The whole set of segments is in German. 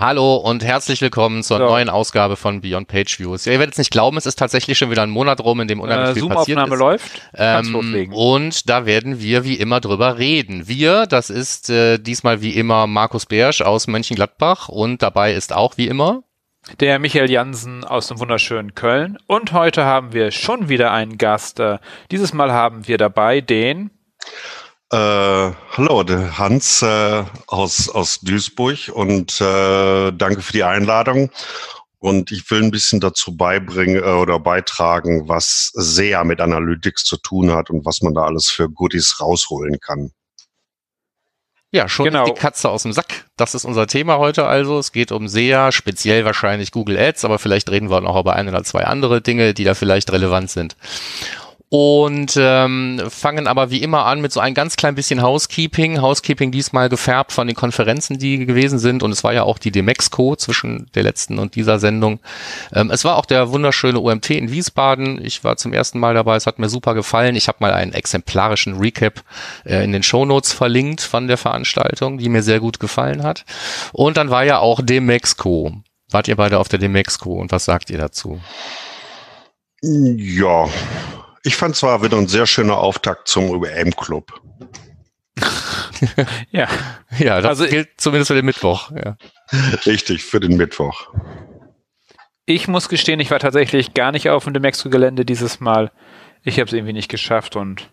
Hallo und herzlich willkommen zur So. neuen Ausgabe von Beyond Page Views. Ja, ihr werdet es nicht glauben, es ist tatsächlich schon wieder ein Monat rum, in dem unheimlich Äh, viel passiert ist. läuft. Ähm, und da werden wir wie immer drüber reden. Wir, das ist äh, diesmal wie immer Markus Bersch aus Mönchengladbach und dabei ist auch wie immer Der Michael Jansen aus dem wunderschönen Köln. Und heute haben wir schon wieder einen Gast. Äh, Dieses Mal haben wir dabei den. Äh, hallo, Hans äh, aus, aus Duisburg und äh, danke für die Einladung. Und ich will ein bisschen dazu beibringen äh, oder beitragen, was sehr mit Analytics zu tun hat und was man da alles für Goodies rausholen kann. ja schon Genau. die Katze aus dem Sack. Das ist unser Thema heute also. Es geht um SEA, speziell wahrscheinlich Google Ads, aber vielleicht reden wir noch über ein oder zwei andere Dinge, die da vielleicht relevant sind. Und ähm, fangen aber wie immer an mit so ein ganz klein bisschen Housekeeping. Housekeeping diesmal gefärbt von den Konferenzen, die gewesen sind. Und es war ja auch die Demexco zwischen der letzten und dieser Sendung. Ähm, es war auch der wunderschöne OMT in Wiesbaden. Ich war zum ersten Mal dabei. Es hat mir super gefallen. Ich habe mal einen exemplarischen Recap äh, in den Shownotes verlinkt von der Veranstaltung, die mir sehr gut gefallen hat. Und dann war ja auch Demexco. Wart ihr beide auf der Demexco und was sagt ihr dazu? Ja, ich fand zwar wieder ein sehr schöner Auftakt zum UM-Club. Ja, Ja, das Also- gilt zumindest für den Mittwoch. Ja. Richtig, für den Mittwoch. ich muss gestehen, ich war tatsächlich gar nicht auf dem Demexco-Gelände dieses Mal. Ich habe es irgendwie nicht geschafft und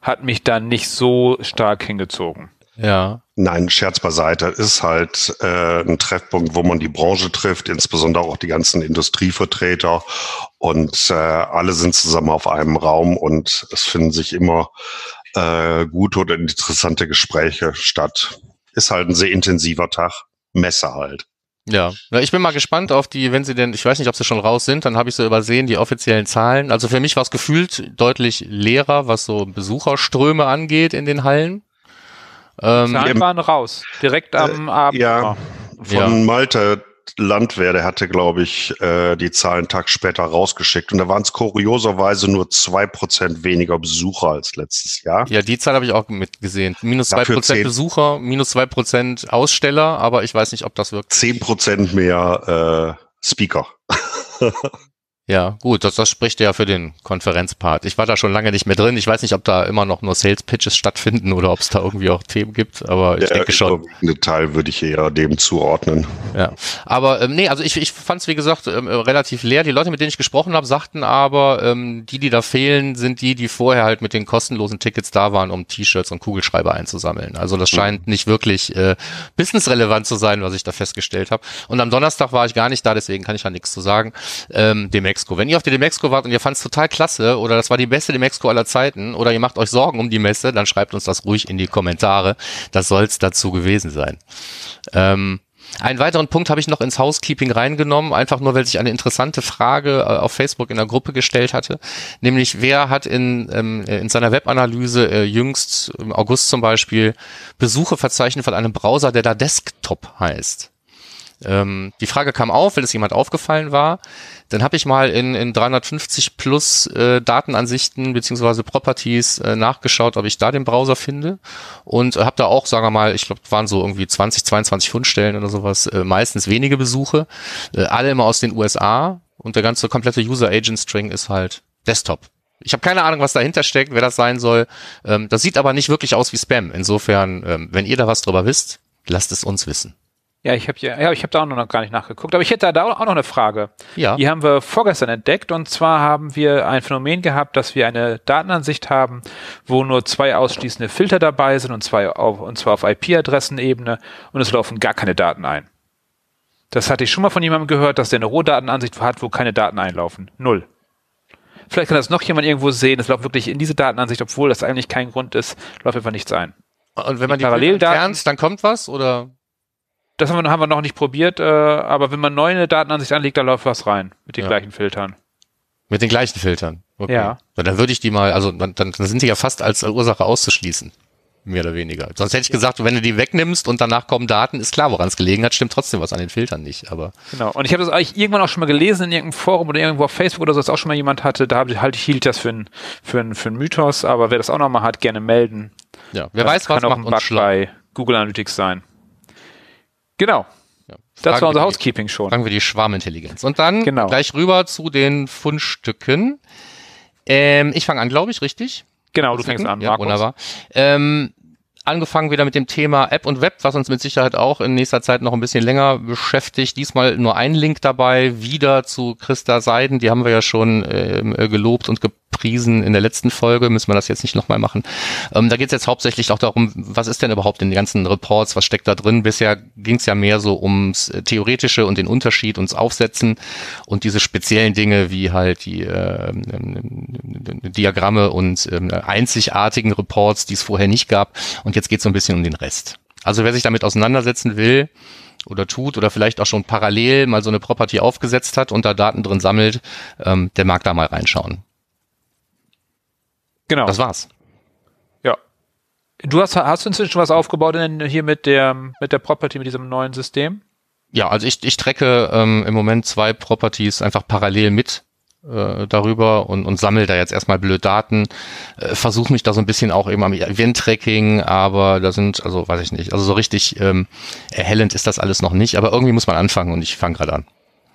hat mich dann nicht so stark hingezogen. ja. Nein, Scherz beiseite. Ist halt äh, ein Treffpunkt, wo man die Branche trifft, insbesondere auch die ganzen Industrievertreter. Und äh, alle sind zusammen auf einem Raum und es finden sich immer äh, gute oder interessante Gespräche statt. Ist halt ein sehr intensiver Tag. Messe halt. Ja, ich bin mal gespannt auf die, wenn sie denn, ich weiß nicht, ob sie schon raus sind, dann habe ich so übersehen, die offiziellen Zahlen. Also für mich war es gefühlt deutlich leerer, was so Besucherströme angeht in den Hallen. Ähm, waren raus. Direkt am Abend. ja. Von Ja. Malte Landwehr, der hatte, glaube ich, äh, die Zahlen einen Tag später rausgeschickt. Und da waren es kurioserweise nur zwei Prozent weniger Besucher als letztes Jahr. ja, die Zahl habe ich auch mitgesehen. Minus zwei Dafür Prozent zehn- Besucher, minus zwei Prozent Aussteller, aber ich weiß nicht, ob das wirkt. Zehn Prozent mehr äh, Speaker. Ja, gut, das, das spricht ja für den Konferenzpart. Ich war da schon lange nicht mehr drin. Ich weiß nicht, ob da immer noch nur Sales Pitches stattfinden oder ob es da irgendwie auch Themen gibt, aber ich Der denke schon. überwiegende Teil würde ich eher dem zuordnen. Ja, aber ähm, nee, also ich, ich fand es wie gesagt ähm, äh, relativ leer. Die Leute, mit denen ich gesprochen habe, sagten aber, ähm, die, die da fehlen, sind die, die vorher halt mit den kostenlosen Tickets da waren, um T-Shirts und Kugelschreiber einzusammeln. Also das scheint nicht wirklich äh, businessrelevant zu sein, was ich da festgestellt habe. Und am Donnerstag war ich gar nicht da, deswegen kann ich da nichts zu sagen. Ähm, Demexco. Wenn ihr auf der Demexco wart und ihr fand es total klasse oder das war die beste Demexco aller Zeiten oder ihr macht euch Sorgen um die Messe, dann schreibt uns das ruhig in die Kommentare. Das soll's dazu gewesen sein. Ähm, einen weiteren Punkt habe ich noch ins Housekeeping reingenommen, einfach nur, weil sich eine interessante Frage äh, auf Facebook in der Gruppe gestellt hatte, nämlich wer hat in, ähm, äh, in seiner Webanalyse äh, jüngst im August zum Beispiel Besuche verzeichnet von einem Browser, der da Desktop heißt. Ähm, die Frage kam auf, weil es jemand aufgefallen war. Dann habe ich mal in, in 350 plus äh, Datenansichten beziehungsweise Properties äh, nachgeschaut, ob ich da den Browser finde und äh, habe da auch, sagen wir mal, ich glaube, waren so irgendwie 20, 22 Fundstellen oder sowas, äh, meistens wenige Besuche, äh, alle immer aus den USA und der ganze komplette User Agent String ist halt Desktop. Ich habe keine Ahnung, was dahinter steckt, wer das sein soll. Ähm, das sieht aber nicht wirklich aus wie Spam. Insofern, ähm, wenn ihr da was drüber wisst, lasst es uns wissen. Ja, ich habe ja, ich habe da auch noch gar nicht nachgeguckt, aber ich hätte da auch noch eine Frage. Ja. Die haben wir vorgestern entdeckt und zwar haben wir ein Phänomen gehabt, dass wir eine Datenansicht haben, wo nur zwei ausschließende Filter dabei sind und zwei auf, und zwar auf IP-Adressenebene und es laufen gar keine Daten ein. Das hatte ich schon mal von jemandem gehört, dass der eine Rohdatenansicht hat, wo keine Daten einlaufen. Null. Vielleicht kann das noch jemand irgendwo sehen. Es läuft wirklich in diese Datenansicht, obwohl das eigentlich kein Grund ist, läuft einfach nichts ein. Und wenn man die Paralleldaten- Bilder entfernt, dann kommt was oder? Das haben wir, haben wir noch nicht probiert, äh, aber wenn man neu eine Datenansicht anlegt, da läuft was rein mit den Ja. gleichen Filtern. Mit den gleichen Filtern. Okay. Ja. Dann würde ich die mal, also dann, dann sind die ja fast als Ursache auszuschließen. mehr oder weniger. Sonst hätte ich gesagt, wenn du die wegnimmst und danach kommen Daten, ist klar, woran es gelegen hat, stimmt trotzdem was an den Filtern nicht. Aber genau. Und ich habe das eigentlich irgendwann auch schon mal gelesen in irgendeinem Forum oder irgendwo auf Facebook oder so, dass auch schon mal jemand hatte. Da halt, hielt ich das für ein, für ein, für ein Mythos. Aber wer das auch noch mal hat, gerne melden. Ja, wer das weiß, was macht auch ein Bug bei Google Analytics sein. Genau. Ja, das war unser Housekeeping schon. Fragen wir die Schwarmintelligenz. Und dann genau. gleich rüber zu den Fundstücken. Ähm, ich fange an, glaube ich, richtig? Genau, du fängst an, ja, Markus. Wunderbar. Ähm, angefangen wieder mit dem Thema App und Web, was uns mit Sicherheit auch in nächster Zeit noch ein bisschen länger beschäftigt. Diesmal nur ein Link dabei, wieder zu Christa Seiden. Die haben wir ja schon äh, gelobt und ge gepriesen in der letzten Folge, müssen wir das jetzt nicht nochmal machen. Ähm, da geht es jetzt hauptsächlich auch darum, was ist denn überhaupt in den ganzen Reports, was steckt da drin? Bisher ging es ja mehr so ums äh, Theoretische und den Unterschied, uns aufsetzen und diese speziellen Dinge wie halt die äh, Diagramme und äh, einzigartigen Reports, die es vorher nicht gab. Und jetzt geht es so ein bisschen um den Rest. Also wer sich damit auseinandersetzen will, oder tut oder vielleicht auch schon parallel mal so eine Property aufgesetzt hat und da Daten drin sammelt, ähm, der mag da mal reinschauen. Genau. Das war's. Ja. Du hast, hast du inzwischen was aufgebaut in, hier mit der, mit der Property, mit diesem neuen System? Ja, also ich, ich tracke ähm, im Moment zwei Properties einfach parallel mit äh, darüber und, und sammle da jetzt erstmal blöd Daten, äh, versuche mich da so ein bisschen auch eben am Event-Tracking, aber da sind, also weiß ich nicht, also so richtig ähm, erhellend ist das alles noch nicht, aber irgendwie muss man anfangen und ich fange gerade an.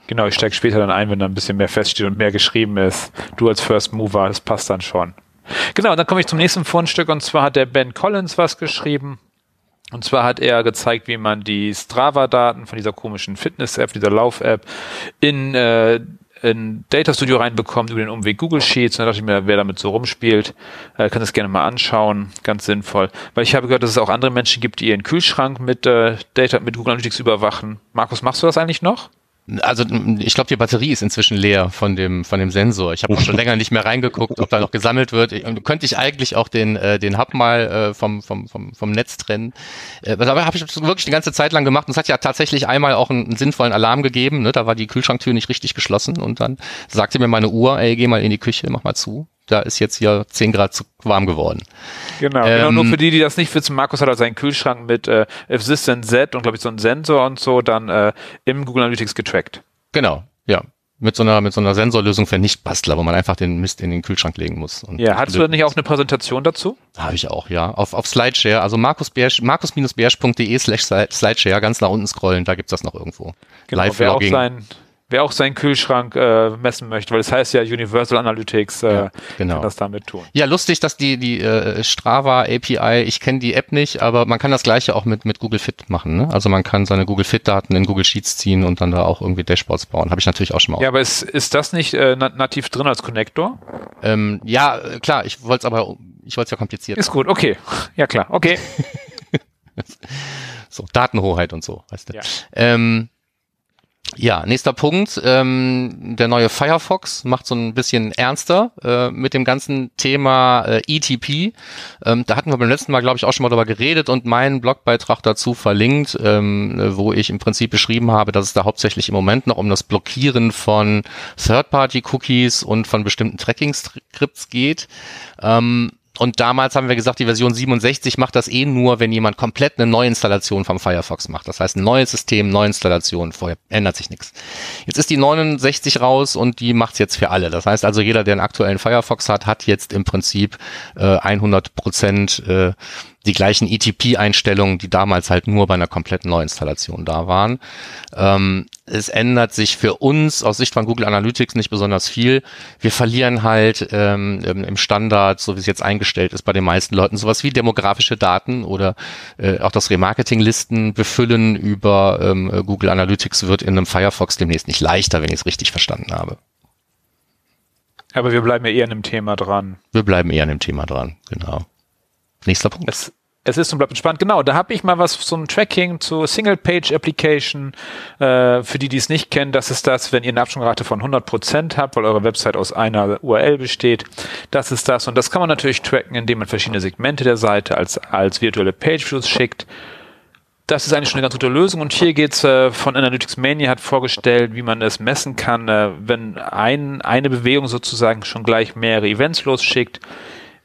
Genau, ich steige später dann ein, wenn da ein bisschen mehr feststeht und mehr geschrieben ist. Du als First Mover, das passt dann schon. Genau, dann komme ich zum nächsten Fundstück und zwar hat der Ben Collins was geschrieben. Und zwar hat er gezeigt, wie man die Strava-Daten von dieser komischen Fitness-App, dieser Lauf-App, in, äh, in Data Studio reinbekommt über den Umweg Google Sheets. Und da dachte ich mir, wer damit so rumspielt, äh, kann das gerne mal anschauen. Ganz sinnvoll. Weil ich habe gehört, dass es auch andere Menschen gibt, die ihren Kühlschrank mit äh, Data, mit Google Analytics überwachen. Markus, machst du das eigentlich noch? Also ich glaube, die Batterie ist inzwischen leer von dem von dem Sensor. Ich habe auch schon länger nicht mehr reingeguckt, ob da noch gesammelt wird. Und könnte ich eigentlich auch den äh, den Hub mal äh, vom, vom vom vom Netz trennen. Äh, aber habe ich wirklich eine ganze Zeit lang gemacht. Und es hat ja tatsächlich einmal auch einen, einen sinnvollen Alarm gegeben. Ne? Da war die Kühlschranktür nicht richtig geschlossen und dann sagte mir meine Uhr, ey, geh mal in die Küche, mach mal zu da ist jetzt hier 10 Grad zu warm geworden. Genau, ähm, genau, nur für die, die das nicht wissen, Markus hat also seinen Kühlschrank mit äh, Assistant Z und glaube ich so einen Sensor und so dann äh, im Google Analytics getrackt. Genau, ja. Mit so einer, mit so einer Sensorlösung für Nichtbastler, wo man einfach den Mist in den Kühlschrank legen muss. ja, hattest du da nicht auch eine Präsentation dazu? Habe ich auch, ja. Auf, auf Slideshare, also markus-bärsch.de slash Slideshare, ganz nach unten scrollen, da gibt's das noch irgendwo. Genau, Live-Vlogging wer auch seinen Kühlschrank äh, messen möchte, weil es das heißt ja Universal Analytics äh, ja, genau. kann das damit tun. Ja, lustig, dass die die äh, Strava API, ich kenne die App nicht, aber man kann das gleiche auch mit mit Google Fit machen. Ne? Also man kann seine Google Fit Daten in Google Sheets ziehen und dann da auch irgendwie Dashboards bauen. Habe ich natürlich auch schon mal. Ja, aber ist, ist das nicht äh, nativ drin als Connector? Ähm, ja, klar. Ich wollte es aber ich wollte es ja kompliziert. Ist gut, okay. Ja klar, okay. so Datenhoheit und so, weißt du. Ja. Ähm, ja, nächster Punkt. Ähm, der neue Firefox macht so ein bisschen ernster äh, mit dem ganzen Thema äh, ETP. Ähm, da hatten wir beim letzten Mal, glaube ich, auch schon mal darüber geredet und meinen Blogbeitrag dazu verlinkt, ähm, wo ich im Prinzip beschrieben habe, dass es da hauptsächlich im Moment noch um das Blockieren von Third-Party-Cookies und von bestimmten Tracking-Skripts geht. Ähm, und damals haben wir gesagt, die Version 67 macht das eh nur, wenn jemand komplett eine Neuinstallation vom Firefox macht. Das heißt, ein neues System, Neuinstallation, vorher ändert sich nichts. Jetzt ist die 69 raus und die macht's jetzt für alle. Das heißt also, jeder, der einen aktuellen Firefox hat, hat jetzt im Prinzip äh, 100 Prozent äh, die gleichen ETP-Einstellungen, die damals halt nur bei einer kompletten Neuinstallation da waren. Ähm, es ändert sich für uns aus Sicht von Google Analytics nicht besonders viel. Wir verlieren halt ähm, im Standard, so wie es jetzt eingestellt ist bei den meisten Leuten, sowas wie demografische Daten oder äh, auch das Remarketing-Listen befüllen über ähm, Google Analytics wird in einem Firefox demnächst nicht leichter, wenn ich es richtig verstanden habe. Aber wir bleiben ja eher an dem Thema dran. Wir bleiben eher an dem Thema dran, genau. Nächster Punkt. Es, es ist und bleibt entspannt. Genau, da habe ich mal was zum Tracking zur Single-Page-Application. Äh, für die, die es nicht kennen, das ist das, wenn ihr eine Absprungrate von 100% habt, weil eure Website aus einer URL besteht. Das ist das. Und das kann man natürlich tracken, indem man verschiedene Segmente der Seite als, als virtuelle Page-Views schickt. Das ist eigentlich schon eine ganz gute Lösung. Und hier geht's äh, von Analytics Mania hat vorgestellt, wie man es messen kann, äh, wenn ein, eine Bewegung sozusagen schon gleich mehrere Events losschickt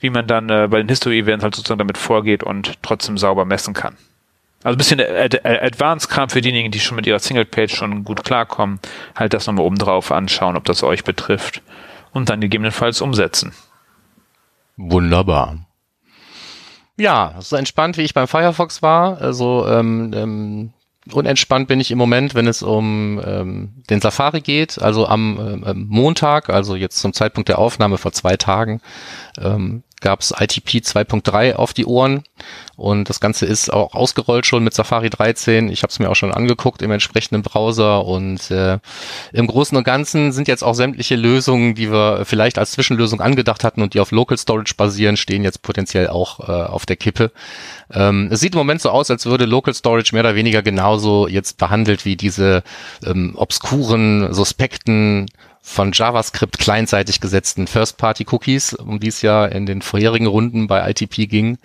wie man dann äh, bei den History-Events halt sozusagen damit vorgeht und trotzdem sauber messen kann. Also ein bisschen Ad Advanced-Kram für diejenigen, die schon mit ihrer Single-Page schon gut klarkommen, halt das nochmal oben drauf anschauen, ob das euch betrifft und dann gegebenenfalls umsetzen. Wunderbar. Ja, so entspannt wie ich beim Firefox war, also ähm, ähm, unentspannt bin ich im Moment, wenn es um ähm, den Safari geht. Also am ähm, Montag, also jetzt zum Zeitpunkt der Aufnahme vor zwei Tagen, ähm, gab es ITP 2.3 auf die Ohren und das Ganze ist auch ausgerollt schon mit Safari 13. Ich habe es mir auch schon angeguckt im entsprechenden Browser und äh, im Großen und Ganzen sind jetzt auch sämtliche Lösungen, die wir vielleicht als Zwischenlösung angedacht hatten und die auf Local Storage basieren, stehen jetzt potenziell auch äh, auf der Kippe. Ähm, es sieht im Moment so aus, als würde Local Storage mehr oder weniger genauso jetzt behandelt wie diese ähm, obskuren, suspekten von JavaScript kleinseitig gesetzten First-Party-Cookies, um die es ja in den vorherigen Runden bei ITP ging.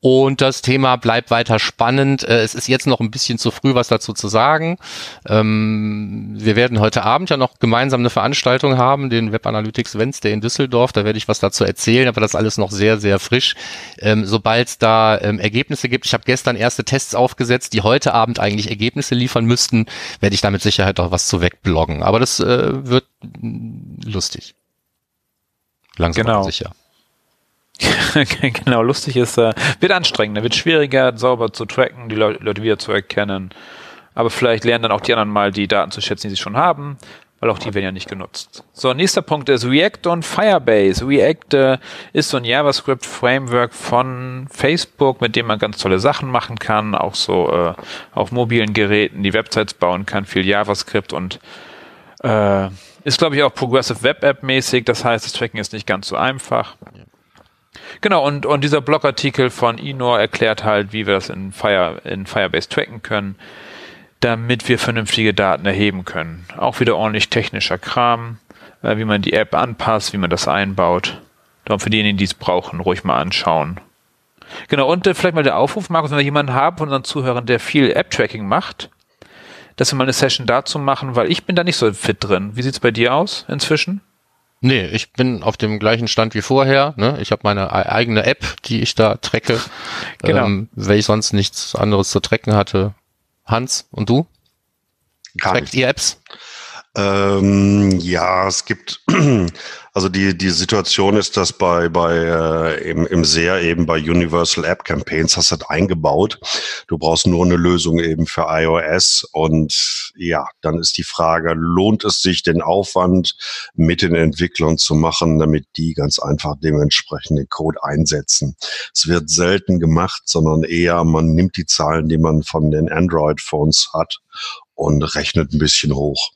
Und das Thema bleibt weiter spannend. Äh, es ist jetzt noch ein bisschen zu früh, was dazu zu sagen. Ähm, wir werden heute Abend ja noch gemeinsam eine Veranstaltung haben, den Web Analytics Wednesday in Düsseldorf. Da werde ich was dazu erzählen, aber das ist alles noch sehr, sehr frisch. Ähm, Sobald es da ähm, Ergebnisse gibt, ich habe gestern erste Tests aufgesetzt, die heute Abend eigentlich Ergebnisse liefern müssten, werde ich da mit Sicherheit auch was zu wegbloggen. Aber das äh, wird lustig. Langsam genau. sicher. genau, lustig ist, äh, wird anstrengender, wird schwieriger, sauber zu tracken, die Le Leute wieder zu erkennen. Aber vielleicht lernen dann auch die anderen mal die Daten zu schätzen, die sie schon haben, weil auch die werden ja nicht genutzt. So, nächster Punkt ist React und Firebase. React äh, ist so ein JavaScript-Framework von Facebook, mit dem man ganz tolle Sachen machen kann, auch so äh, auf mobilen Geräten die Websites bauen kann, viel JavaScript und äh, ist, glaube ich, auch Progressive Web App mäßig. Das heißt, das Tracking ist nicht ganz so einfach. Ja. Genau, und, und dieser Blogartikel von Inor erklärt halt, wie wir das in, Fire, in Firebase tracken können, damit wir vernünftige Daten erheben können. Auch wieder ordentlich technischer Kram, äh, wie man die App anpasst, wie man das einbaut. Darum für diejenigen, die es brauchen, ruhig mal anschauen. Genau, und äh, vielleicht mal der Aufruf, Markus, wenn wir jemanden haben von unseren Zuhörern, der viel App-Tracking macht, dass wir mal eine Session dazu machen, weil ich bin da nicht so fit drin. Wie sieht's bei dir aus inzwischen? Nee, ich bin auf dem gleichen Stand wie vorher. Ne? Ich habe meine eigene App, die ich da trecke, genau. ähm, weil ich sonst nichts anderes zu trecken hatte. Hans, und du? Gar Trackt ihr Apps? Ähm, ja, es gibt, also die, die Situation ist, dass bei, bei äh, im, im SEA eben bei Universal App Campaigns hast du das eingebaut. Du brauchst nur eine Lösung eben für iOS und ja, dann ist die Frage, lohnt es sich den Aufwand mit den Entwicklern zu machen, damit die ganz einfach dementsprechend den Code einsetzen. Es wird selten gemacht, sondern eher man nimmt die Zahlen, die man von den Android-Phones hat und rechnet ein bisschen hoch.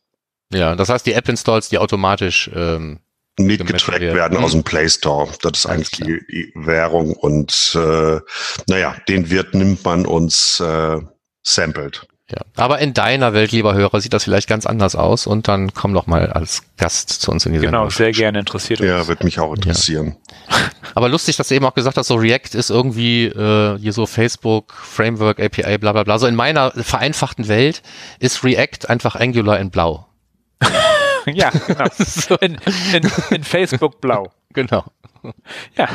Ja, das heißt, die App-Installs, die automatisch ähm, mitgetrackt werden, werden aus dem Play Store. Das ist eigentlich die, die, Währung und äh, naja, den Wert nimmt man uns äh, sampled. Ja, aber in deiner Welt, lieber Hörer, sieht das vielleicht ganz anders aus und dann komm doch mal als Gast zu uns in die Sendung. Genau, sehr gerne interessiert uns. Ja, wird mich auch interessieren. Ja. Aber lustig, dass du eben auch gesagt hast, so React ist irgendwie äh, hier so Facebook, Framework, API, bla bla bla. So in meiner vereinfachten Welt ist React einfach Angular in Blau. ja, genau. In, in, in Facebook blau. Genau. Ja.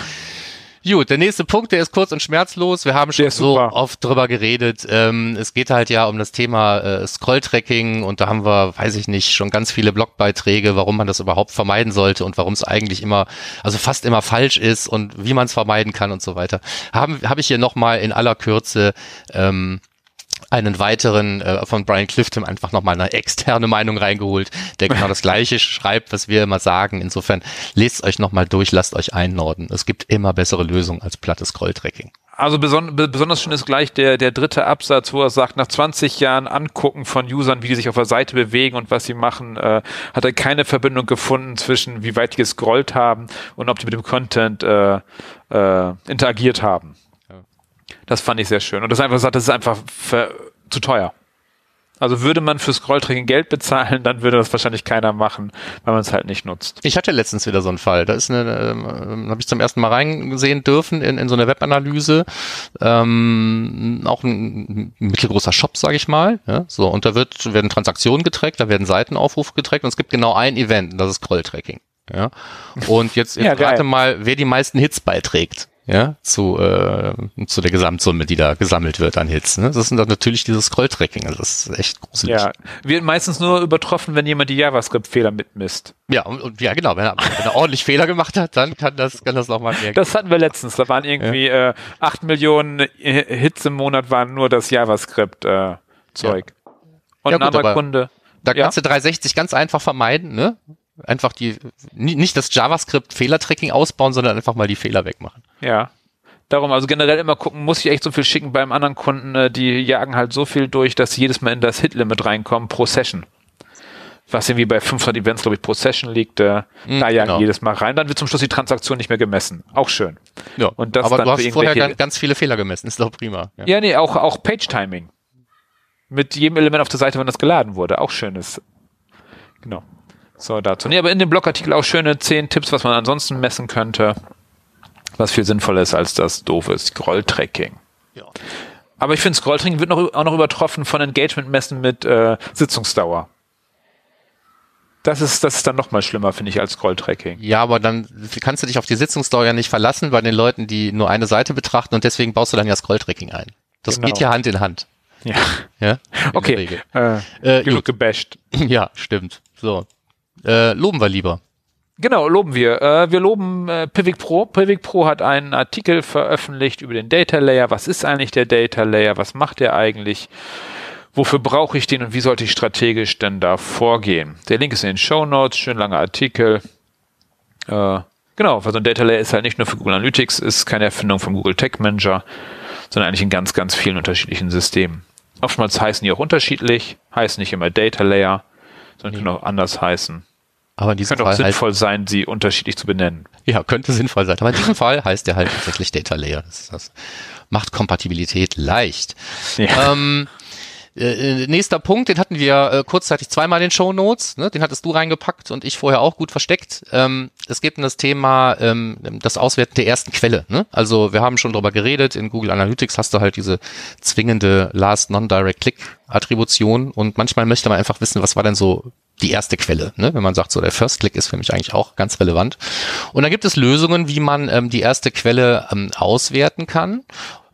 Gut, der nächste Punkt, der ist kurz und schmerzlos. Wir haben schon so oft drüber geredet. Ähm, es geht halt ja um das Thema äh, Scrolltracking und da haben wir, weiß ich nicht, schon ganz viele Blogbeiträge, warum man das überhaupt vermeiden sollte und warum es eigentlich immer, also fast immer falsch ist und wie man es vermeiden kann und so weiter. Haben habe ich hier nochmal in aller Kürze ähm, einen weiteren äh, von Brian Clifton einfach nochmal eine externe Meinung reingeholt, der genau das gleiche schreibt, was wir immer sagen. Insofern lest euch nochmal durch, lasst euch einnorden. Es gibt immer bessere Lösungen als plattes Scrolltracking. Also beson besonders schön ist gleich der, der dritte Absatz, wo er sagt, nach 20 Jahren Angucken von Usern, wie die sich auf der Seite bewegen und was sie machen, äh, hat er keine Verbindung gefunden zwischen, wie weit die gescrollt haben und ob die mit dem Content äh, äh, interagiert haben. Das fand ich sehr schön. Und das einfach sagt, das ist einfach für, zu teuer. Also würde man für Scrolltracking Geld bezahlen, dann würde das wahrscheinlich keiner machen, weil man es halt nicht nutzt. Ich hatte letztens wieder so einen Fall. Da ist eine, ähm, habe ich zum ersten Mal reingesehen dürfen in, in so eine Webanalyse. Ähm, auch ein mittelgroßer Shop, sage ich mal. Ja, so und da wird werden Transaktionen getrackt, da werden Seitenaufrufe getrackt und es gibt genau ein Event, und das ist Scrolltracking. Ja. Und jetzt, jetzt Ja, rate mal, wer die meisten Hits beiträgt. Ja, zu, äh, zu der Gesamtsumme, die da gesammelt wird an Hits. Ne? Das sind dann natürlich dieses Scroll-Tracking. Also das ist echt gruselig. Ja, wird meistens nur übertroffen, wenn jemand die JavaScript-Fehler mitmisst. Ja, und, und ja, genau. Wenn er, wenn er ordentlich Fehler gemacht hat, dann kann das, kann das nochmal mehr. Das hatten wir letztens. Da waren irgendwie äh, 8 Millionen äh, Hits im Monat waren nur das JavaScript-Zeug. Und Ja, ein anderer aber Kunde. Da Ja. kannst du 360 ganz einfach vermeiden, ne? Einfach die, ni- nicht das JavaScript-Fehlertracking ausbauen, sondern einfach mal die Fehler wegmachen. Ja. Darum, also generell immer gucken, muss ich echt so viel schicken beim anderen Kunden, äh, die jagen halt so viel durch, dass sie jedes Mal in das Hit-Limit reinkommen pro Session. Was irgendwie bei 500 Events, glaube ich, pro Session liegt, äh, Mm, da jagen genau. jedes Mal rein. Dann wird zum Schluss die Transaktion nicht mehr gemessen. Auch schön. Ja, Und das aber dann du hast vorher ganz, ganz viele Fehler gemessen, ist doch prima. Ja. Ja, nee, auch, auch Page-Timing. Mit jedem Element auf der Seite, wenn das geladen wurde. Auch schönes. Genau. So, dazu. Nee, aber in dem Blogartikel auch schöne 10 Tipps, was man ansonsten messen könnte. Was viel sinnvoller ist als das doofe Scroll-Tracking. Ja. Aber ich finde, Scroll-Tracking wird noch, auch noch übertroffen von Engagement-Messen mit äh, Sitzungsdauer. Das ist, das ist dann noch mal schlimmer, finde ich, als Scroll-Tracking. Ja, aber dann kannst du dich auf die Sitzungsdauer ja nicht verlassen bei den Leuten, die nur eine Seite betrachten und deswegen baust du dann ja Scrolltracking ein. Das Genau. geht ja Hand in Hand. Ja. Ja, in Okay. Äh, Äh, genug gebasht. Ja, stimmt. So. Äh, loben wir lieber. Genau, loben wir. Äh, wir loben äh, Pivik Pro. Pivik Pro hat einen Artikel veröffentlicht über den Data Layer. Was ist eigentlich der Data Layer? Was macht der eigentlich? Wofür brauche ich den und wie sollte ich strategisch denn da vorgehen? Der Link ist in den Show Notes, schön langer Artikel. Äh, genau, weil so ein Data Layer ist halt nicht nur für Google Analytics, ist keine Erfindung vom Google Tech Manager, sondern eigentlich in ganz, ganz vielen unterschiedlichen Systemen. Oftmals heißen die auch unterschiedlich, heißen nicht immer Data Layer, sondern können auch anders heißen. Aber in diesem Könnte auch Fall halt, sinnvoll sein, sie unterschiedlich zu benennen. ja, könnte sinnvoll sein. Aber in diesem Fall heißt der halt tatsächlich Data Layer. Das, das macht Kompatibilität leicht. Ja. Ähm, äh, nächster Punkt, den hatten wir äh, kurzzeitig zweimal in den Show Notes. Ne? Den hattest du reingepackt und ich vorher auch gut versteckt. Ähm, es geht um das Thema ähm, das Auswerten der ersten Quelle. Ne? Also wir haben schon drüber geredet. In Google Analytics hast du halt diese zwingende Last Non-Direct Click Attribution und manchmal möchte man einfach wissen, was war denn so die erste Quelle, ne? wenn man sagt, so der First Click ist für mich eigentlich auch ganz relevant. Und dann gibt es Lösungen, wie man ähm, die erste Quelle ähm, auswerten kann,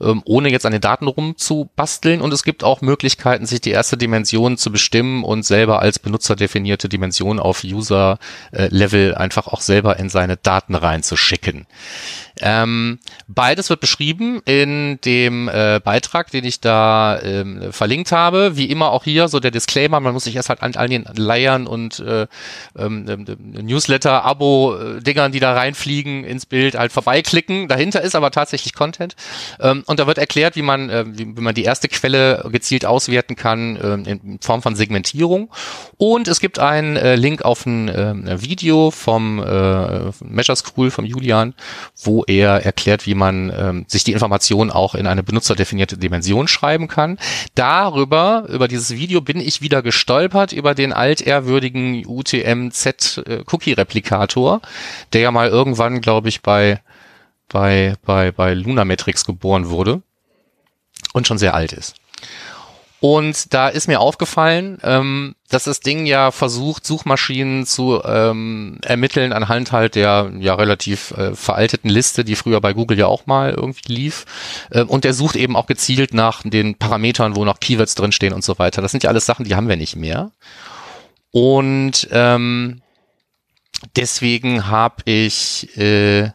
ähm, ohne jetzt an den Daten rumzubasteln. Und es gibt auch Möglichkeiten, sich die erste Dimension zu bestimmen und selber als benutzerdefinierte Dimension auf User-Level einfach auch selber in seine Daten reinzuschicken. Ähm, beides wird beschrieben in dem äh, Beitrag, den ich da ähm, verlinkt habe. Wie immer auch hier so der Disclaimer, man muss sich erst halt an all den Leiern und äh, ähm, ähm, Newsletter-Abo-Dingern, die da reinfliegen, ins Bild halt vorbeiklicken. Dahinter ist aber tatsächlich Content. Ähm, und da wird erklärt, wie man, äh, wie, wie man die erste Quelle gezielt auswerten kann ähm, in Form von Segmentierung. Und es gibt einen äh, Link auf ein äh, Video vom äh, Measure School vom Julian, wo er erklärt, wie man ähm, sich die Informationen auch in eine benutzerdefinierte Dimension schreiben kann. Darüber, über dieses Video bin ich wieder gestolpert über den altehrwürdigen UTM-Z äh, der ja mal irgendwann, glaube ich, bei bei, bei, bei Lunametrics geboren wurde und schon sehr alt ist. Und da ist mir aufgefallen, ähm, dass das Ding ja versucht, Suchmaschinen zu ähm, ermitteln anhand halt der ja relativ äh, veralteten Liste, die früher bei Google ja auch mal irgendwie lief. Ähm, und der sucht eben auch gezielt nach den Parametern, wo noch Keywords drinstehen und so weiter. Das sind ja alles Sachen, die haben wir nicht mehr. Und ähm, deswegen habe ich äh,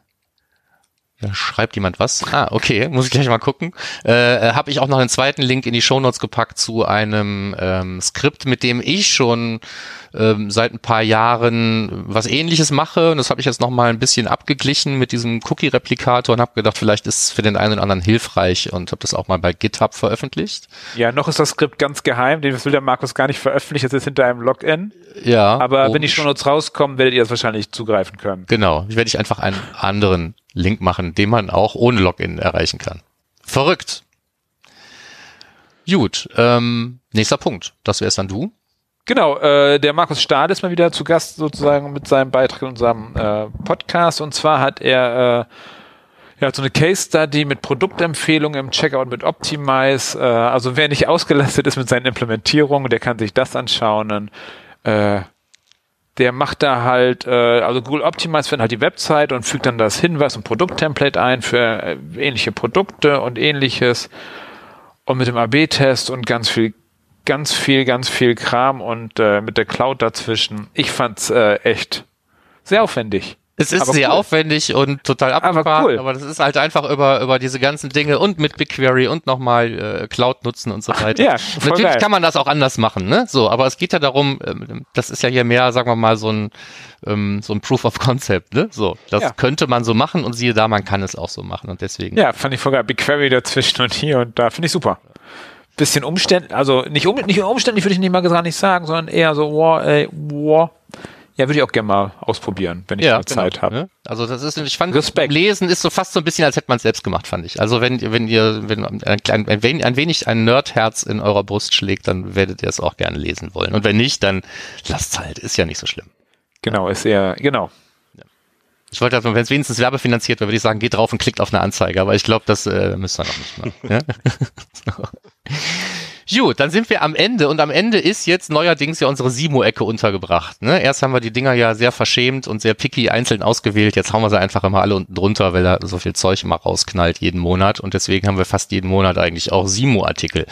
schreibt jemand was? Ah, okay, muss ich gleich mal gucken. Äh, habe ich auch noch einen zweiten Link in die Shownotes gepackt zu einem ähm, Skript, mit dem ich schon ähm, seit ein paar Jahren was ähnliches mache. Und das habe ich jetzt noch mal ein bisschen abgeglichen mit diesem Cookie-Replikator und habe gedacht, vielleicht ist es für den einen oder anderen hilfreich und habe das auch mal bei GitHub veröffentlicht. Ja, noch ist das Skript ganz geheim, den will der Markus gar nicht veröffentlichen, das ist hinter einem Login. Ja. Aber wenn die Shownotes rauskommen, werdet ihr das wahrscheinlich zugreifen können. Genau, ich werde ich einfach einen anderen Link machen, den man auch ohne Login erreichen kann. Verrückt. Gut, ähm, nächster Punkt. Das wär's dann du. Genau, äh, der Markus Stahl ist mal wieder zu Gast sozusagen mit seinem Beitrag in unserem äh, Podcast. Und zwar hat er äh, ja, so eine Case Study mit Produktempfehlungen im Checkout mit Optimize. Äh, also wer nicht ausgelastet ist mit seinen Implementierungen, der kann sich das anschauen. Äh, der macht da halt, äh, also Google Optimize findet halt die Website und fügt dann das Hinweis- und Produkttemplate ein für äh, ähnliche Produkte und ähnliches. Und mit dem AB-Test und ganz viel, ganz viel, ganz viel Kram und äh, mit der Cloud dazwischen. Ich fand's äh, echt sehr aufwendig. Es ist Aber sehr cool. aufwendig und total Aber abgefahren, cool. aber das ist halt einfach über, über diese ganzen Dinge und mit BigQuery und nochmal äh, Cloud nutzen und so weiter. ja, Natürlich geil. kann man das auch anders machen, ne? So, aber es geht ja darum, ähm, das ist ja hier mehr, sagen wir mal, so ein, ähm, so ein Proof of Concept, ne? So, das Ja. könnte man so machen und siehe da, man kann es auch so machen und deswegen. Ja, fand ich voll geil. BigQuery dazwischen und hier und da. Finde ich super. Bisschen umständlich, also nicht, um, nicht umständlich würde ich nicht mal gar nicht sagen, sondern eher so, wow, ey, wow. Ja, würde ich auch gerne mal ausprobieren, wenn ich mal Zeit habe. Ne? Also das ist, ich fand, Respekt. Lesen ist so fast so ein bisschen, als hätte man es selbst gemacht, fand ich. Also wenn, wenn ihr, wenn ein, ein, wenig, ein wenig ein Nerdherz in eurer Brust schlägt, dann werdet ihr es auch gerne lesen wollen. Und wenn nicht, dann lasst halt, ist ja nicht so schlimm. Genau, ist eher, genau. Ich wollte, wenn es wenigstens werbefinanziert wäre, würde ich sagen, geht drauf und klickt auf eine Anzeige, aber ich glaube, das äh, müsst ihr noch nicht machen. Ja? so. Gut, dann sind wir am Ende und am Ende ist jetzt neuerdings ja unsere Simo-Ecke untergebracht. Ne? Erst haben wir die Dinger ja sehr verschämt und sehr picky einzeln ausgewählt, jetzt hauen wir sie einfach immer alle unten drunter, weil da so viel Zeug immer rausknallt jeden Monat und deswegen haben wir fast jeden Monat eigentlich auch Simo-Artikel.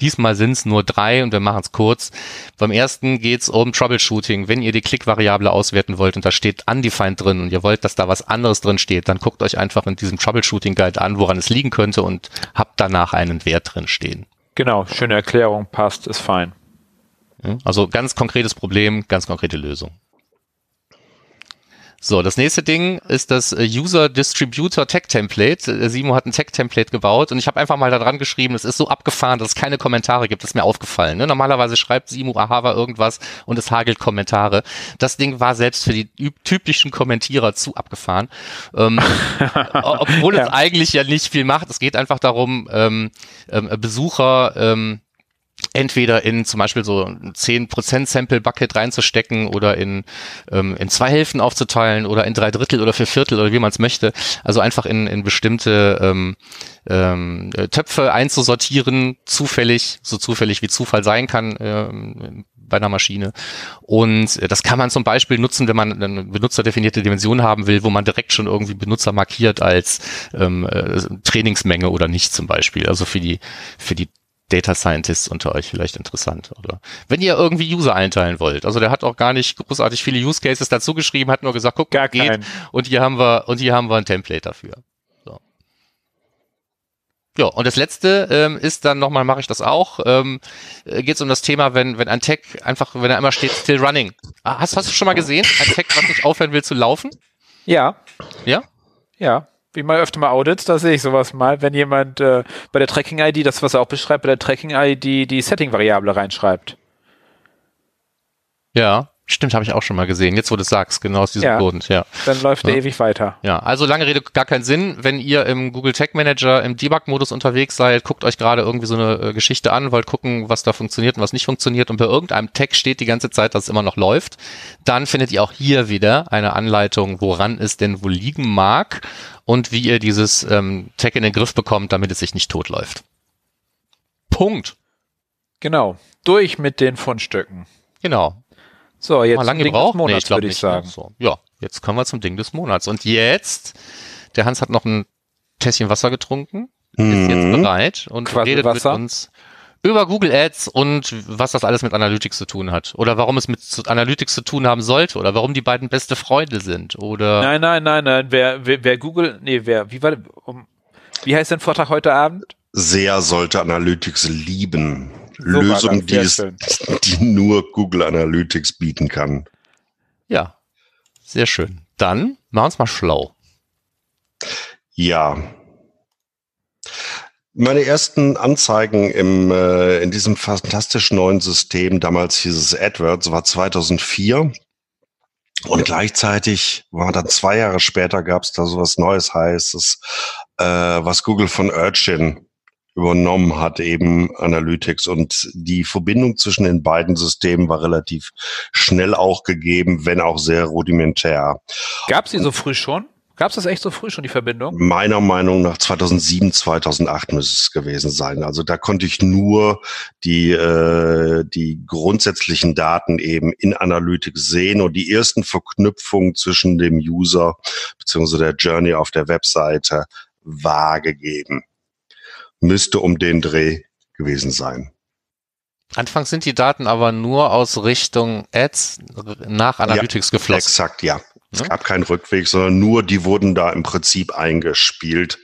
Diesmal sind es nur drei und wir machen es kurz. Beim ersten geht's um Troubleshooting. Wenn ihr die Klickvariable auswerten wollt und da steht undefined drin und ihr wollt, dass da was anderes drin steht, dann guckt euch einfach in diesem Troubleshooting Guide an, woran es liegen könnte und habt danach einen Wert drin stehen. Genau, schöne Erklärung, passt, ist fein. Also ganz konkretes Problem, ganz konkrete Lösung. So, das nächste Ding ist das äh, User Distributor Tech Template. Äh, Simo hat ein Tech Template gebaut und ich habe einfach mal da dran geschrieben, es ist so abgefahren, dass es keine Kommentare gibt. Das ist mir aufgefallen. Ne? Normalerweise schreibt Simo Ahava irgendwas und es hagelt Kommentare. Das Ding war selbst für die typischen Kommentierer zu abgefahren. Ähm, obwohl Ja. es eigentlich ja nicht viel macht. Es geht einfach darum, ähm, ähm, Besucher ähm, entweder in zum Beispiel so ein 10% Sample Bucket reinzustecken oder in, ähm, in zwei Hälften aufzuteilen oder in drei Drittel oder vier Viertel oder wie man es möchte. Also einfach in, in bestimmte ähm, ähm, äh, Töpfe einzusortieren, zufällig, so zufällig wie Zufall sein kann ähm, bei einer Maschine. Und äh, das kann man zum Beispiel nutzen, wenn man eine benutzerdefinierte Dimension haben will, wo man direkt schon irgendwie Benutzer markiert als ähm, äh, Trainingsmenge oder nicht zum Beispiel. Also für die, für die Data Scientists unter euch vielleicht interessant. Oder wenn ihr irgendwie User einteilen wollt. Also der hat auch gar nicht großartig viele Use Cases dazu geschrieben, hat nur gesagt, guck, Gar geht. keinen. Und hier haben wir, und hier haben wir ein Template dafür. So. Ja, und das letzte ähm, ist dann nochmal, mache ich das auch, ähm, geht es um das Thema, wenn, wenn ein Tag einfach, wenn er immer steht, still running. Ah, Hast, hast du schon mal gesehen? Ein Tag, was nicht aufhören will zu laufen? Ja, Ja? ja. Wie mal öfter mal Audits, da sehe ich sowas mal, wenn jemand äh, bei der Tracking-ID, das was er auch beschreibt, bei der Tracking-ID die Setting-Variable reinschreibt. Ja. Stimmt, habe ich auch schon mal gesehen. Jetzt, wo du es sagst, genau aus diesem Ja. Grund, ja. Dann läuft der Ja. ewig weiter. Ja, also lange Rede, gar keinen Sinn. Wenn ihr im Google Tag Manager im Debug-Modus unterwegs seid, guckt euch gerade irgendwie so eine äh, Geschichte an, wollt gucken, was da funktioniert und was nicht funktioniert und bei irgendeinem Tag steht die ganze Zeit, dass es immer noch läuft, dann findet ihr auch hier wieder eine Anleitung, woran es denn wohl liegen mag und wie ihr dieses ähm, Tag in den Griff bekommt, damit es sich nicht totläuft. Punkt. Genau. Durch mit den Fundstücken. Genau. So, jetzt Mal lange Ding des gebraucht? Monats, ich glaube würde ich nicht. ne? sagen. So, ja, jetzt kommen wir zum Ding des Monats. Und jetzt, der Hans hat noch ein Tässchen Wasser getrunken, ist jetzt Mhm. bereit und Quasi redet Wasser. mit uns über Google Ads und was das alles mit Analytics zu tun hat. Oder warum es mit Analytics zu tun haben sollte. Oder warum die beiden beste Freunde sind. Oder Nein, nein, nein, nein. Wer, wer, wer Google, nee, wer, wie war, um, wie heißt dein Vortrag heute Abend? Sehr sollte Analytics lieben. So das, die, es, die nur Google Analytics bieten kann. ja, sehr schön. Dann machen wir uns mal schlau. Ja. Meine ersten Anzeigen im, äh, in diesem fantastisch neuen System, damals hieß es AdWords, war 2004. Und gleichzeitig war dann zwei Jahre später gab es da sowas Neues heißes, äh, was Google von Urchin übernommen hat, eben Analytics. Und die Verbindung zwischen den beiden Systemen war relativ schnell auch gegeben, wenn auch sehr rudimentär. Gab's die so früh schon? Gab es das echt so früh schon, die Verbindung? Meiner Meinung nach 2007, 2008 müsste es gewesen sein. Also da konnte ich nur die, äh, die grundsätzlichen Daten eben in Analytics sehen und die ersten Verknüpfungen zwischen dem User bzw. der Journey auf der Webseite wahrgegeben. Müsste um den Dreh gewesen sein. Anfangs sind die Daten aber nur aus Richtung Ads nach Analytics ja, geflossen. Exakt, ja. Es gab keinen Rückweg, sondern nur die wurden da im Prinzip eingespielt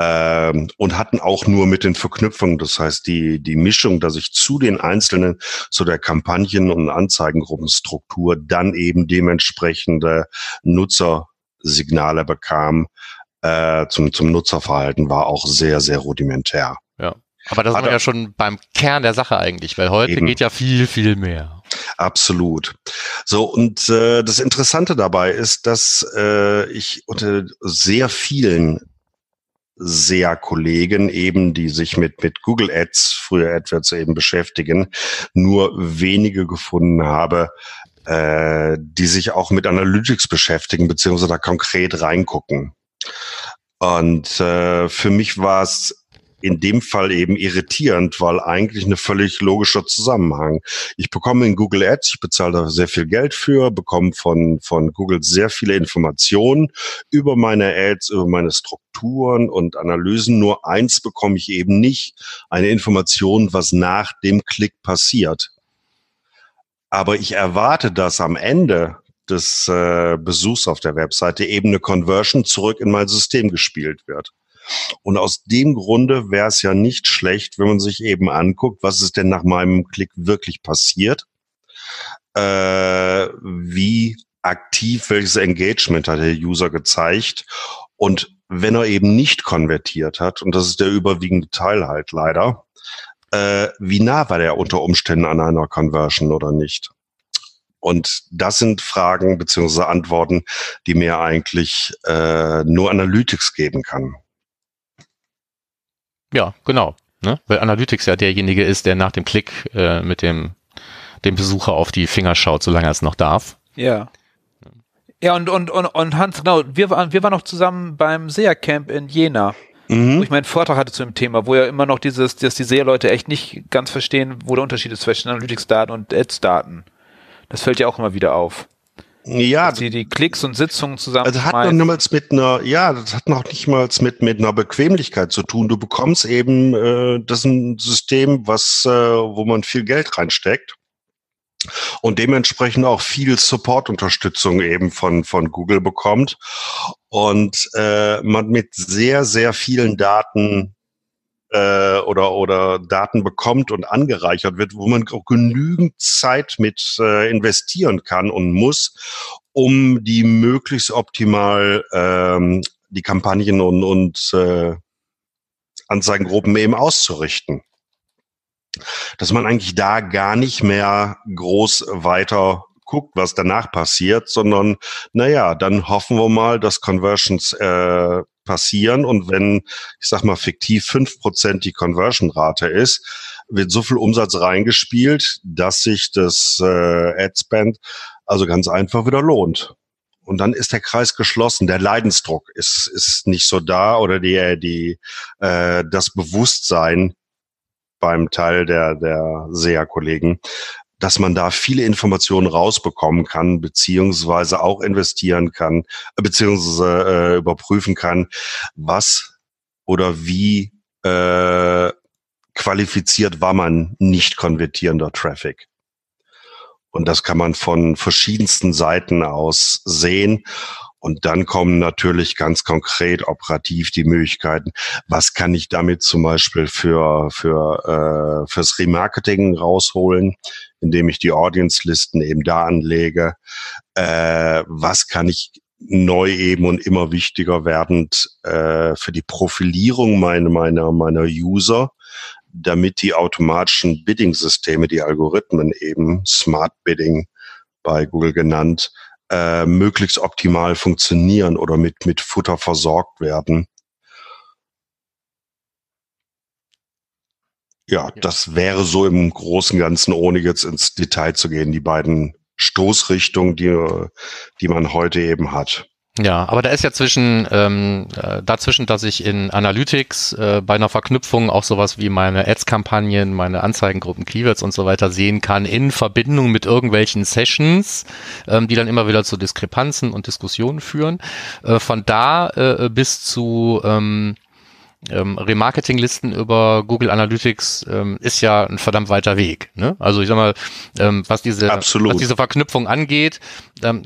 ähm, und hatten auch nur mit den Verknüpfungen, das heißt die, die Mischung, dass ich zu den einzelnen, zu der Kampagnen- und Anzeigengruppenstruktur dann eben dementsprechende Nutzersignale bekam äh, zum, zum Nutzerverhalten, war auch sehr, sehr rudimentär. Ja. Aber das ist ja schon beim Kern der Sache eigentlich, weil heute eben. geht ja viel, viel mehr. Absolut. So, und äh, das Interessante dabei ist, dass äh, ich unter sehr vielen sehr Kollegen eben, die sich mit, mit Google Ads, früher AdWords eben beschäftigen, nur wenige gefunden habe, äh, die sich auch mit Analytics beschäftigen, beziehungsweise da konkret reingucken. Und äh, für mich war es in dem Fall eben irritierend, weil eigentlich eine völlig logischer Zusammenhang. Ich bekomme in Google Ads, ich bezahle da sehr viel Geld für, bekomme von, von Google sehr viele Informationen über meine Ads, über meine Strukturen und Analysen. Nur eins bekomme ich eben nicht, eine Information, was nach dem Klick passiert. Aber ich erwarte, dass am Ende des äh, Besuchs auf der Webseite eben eine Conversion zurück in mein System gespielt wird. Und aus dem Grunde wäre es ja nicht schlecht, wenn man sich eben anguckt, was ist denn nach meinem Klick wirklich passiert, äh, wie aktiv welches Engagement hat der User gezeigt und wenn er eben nicht konvertiert hat, und das ist der überwiegende Teil halt leider, äh, wie nah war der unter Umständen an einer Conversion oder nicht? Und das sind Fragen beziehungsweise Antworten, die mir eigentlich äh, nur Analytics geben kann. Ja, genau. Ne? Weil Analytics ja derjenige ist, der nach dem Klick äh, mit dem, dem Besucher auf die Finger schaut, solange er es noch darf. Ja. Ja, und, und, und, und Hans, genau, wir waren, wir waren noch zusammen beim SEA-Camp in Jena, mhm. wo ich meinen Vortrag hatte zu dem Thema, wo ja immer noch dieses, dass die SEA-Leute echt nicht ganz verstehen, wo der Unterschied ist zwischen Analytics-Daten und Ads-Daten. Das fällt ja auch immer wieder auf. Ja. Die, die Klicks und Sitzungen zusammen. Das hat noch niemals mit einer, ja, das hat noch nicht mal mit, mit einer Bequemlichkeit zu tun. Du bekommst eben, äh, das ist ein System, was, äh, wo man viel Geld reinsteckt. Und dementsprechend auch viel Support-Unterstützung eben von, von Google bekommt. Und äh, man mit sehr, sehr vielen Daten äh, oder, oder Daten bekommt und angereichert wird, wo man auch genügend Zeit mit äh, investieren kann und muss, um die möglichst optimal ähm, die Kampagnen und, und äh, Anzeigengruppen eben auszurichten. Dass man eigentlich da gar nicht mehr groß weiter guckt, was danach passiert, sondern naja, dann hoffen wir mal, dass Conversions äh, passieren. Und wenn, ich sag mal, fiktiv fünf Prozent die Conversion-Rate ist, wird so viel Umsatz reingespielt, dass sich das äh, Ad-Spend also ganz einfach wieder lohnt. Und dann ist der Kreis geschlossen. Der Leidensdruck ist, ist nicht so da oder die, die, äh, das Bewusstsein beim Teil der, der SEA-Kollegen, dass man da viele Informationen rausbekommen kann, beziehungsweise auch investieren kann, beziehungsweise äh, überprüfen kann, was oder wie äh, qualifiziert war man nicht konvertierender Traffic. Und das kann man von verschiedensten Seiten aus sehen. Und dann kommen natürlich ganz konkret operativ die Möglichkeiten, was kann ich damit zum Beispiel für, für äh, fürs Remarketing rausholen, indem ich die Audience-Listen eben da anlege. Äh, was kann ich neu eben und immer wichtiger werdend äh, für die Profilierung meiner, meiner, meiner User, damit die automatischen Bidding-Systeme, die Algorithmen eben, Smart Bidding bei Google genannt, äh, möglichst optimal funktionieren oder mit, mit Futter versorgt werden. Ja, das wäre so im Großen und Ganzen, ohne jetzt ins Detail zu gehen, die beiden Stoßrichtungen, die, die man heute eben hat. Ja, aber da ist ja zwischen ähm, äh, dazwischen, dass ich in Analytics äh, bei einer Verknüpfung auch sowas wie meine Ads-Kampagnen, meine Anzeigengruppen, Keywords und so weiter sehen kann in Verbindung mit irgendwelchen Sessions, ähm, die dann immer wieder zu Diskrepanzen und Diskussionen führen. Äh, von da äh, bis zu ähm, ähm, Remarketing-Listen über Google Analytics ähm, ist ja ein verdammt weiter Weg. Ne? Also ich sag mal, ähm, was diese was diese Verknüpfung angeht, ähm,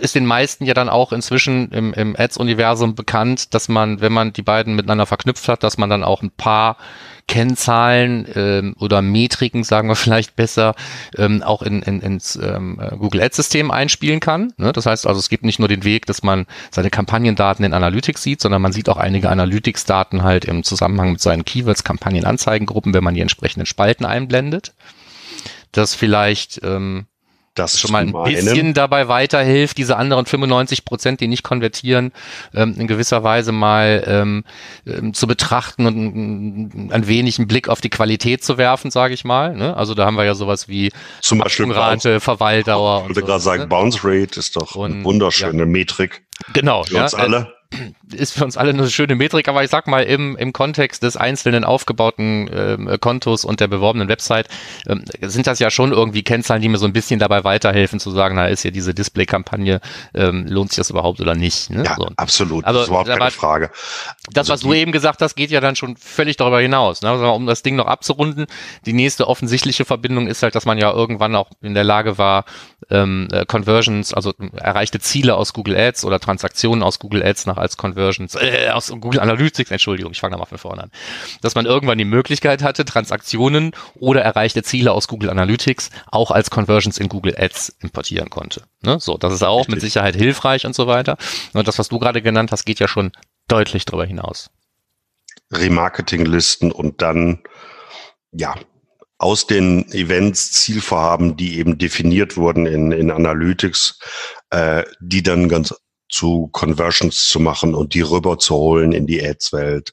ist den meisten ja dann auch inzwischen im, im Ads-Universum bekannt, dass man, wenn man die beiden miteinander verknüpft hat, dass man dann auch ein paar Kennzahlen ähm, oder Metriken, sagen wir vielleicht besser, ähm, auch in, in, ins ähm, Google Ads-System einspielen kann. Ne? Das heißt also, es gibt nicht nur den Weg, dass man seine Kampagnendaten in Analytics sieht, sondern man sieht auch einige Analytics-Daten halt im Zusammenhang mit seinen Keywords, Kampagnenanzeigengruppen, wenn man die entsprechenden Spalten einblendet. Das vielleicht ähm, das schon mal ein bisschen dabei weiterhilft, diese anderen 95 Prozent, die nicht konvertieren, ähm, in gewisser Weise mal ähm, ähm, zu betrachten und ein, wenig einen Blick auf die Qualität zu werfen, sage ich mal. Ne? Also da haben wir ja sowas wie zum Beispiel Rate, Verweildauer. Ich würde gerade sagen, ne? Bounce Rate ist doch und, eine wunderschöne ja. Metrik. Genau. Für ja, uns alle ist für uns alle eine schöne Metrik, aber ich sag mal, im, im Kontext des einzelnen aufgebauten ähm, Kontos und der beworbenen Website ähm, sind das ja schon irgendwie Kennzahlen, die mir so ein bisschen dabei weiterhelfen, zu sagen, na, ist hier diese Display-Kampagne, ähm, lohnt sich das überhaupt oder nicht? Ne? Ja, so. absolut. Also, das ist überhaupt keine Frage. Das, also was du eben gesagt hast, geht ja dann schon völlig darüber hinaus. Ne? Also, um das Ding noch abzurunden, die nächste offensichtliche Verbindung ist halt, dass man ja irgendwann auch in der Lage war, ähm, äh, Conversions, also erreichte Ziele aus Google Ads oder Transaktionen aus Google Ads nach als Conversions, äh, aus Google Analytics, Entschuldigung, ich fange da mal von vorne an, dass man irgendwann die Möglichkeit hatte, Transaktionen oder erreichte Ziele aus Google Analytics auch als Conversions in Google Ads importieren konnte. Ne? So, das ist auch Richtig. mit Sicherheit hilfreich und so weiter. Und das, was du gerade genannt hast, geht ja schon deutlich darüber hinaus. Remarketing-Listen und dann, ja, aus den Events Zielvorhaben, die eben definiert wurden in, in Analytics, äh, die dann ganz zu Conversions zu machen und die rüberzuholen in die Ads-Welt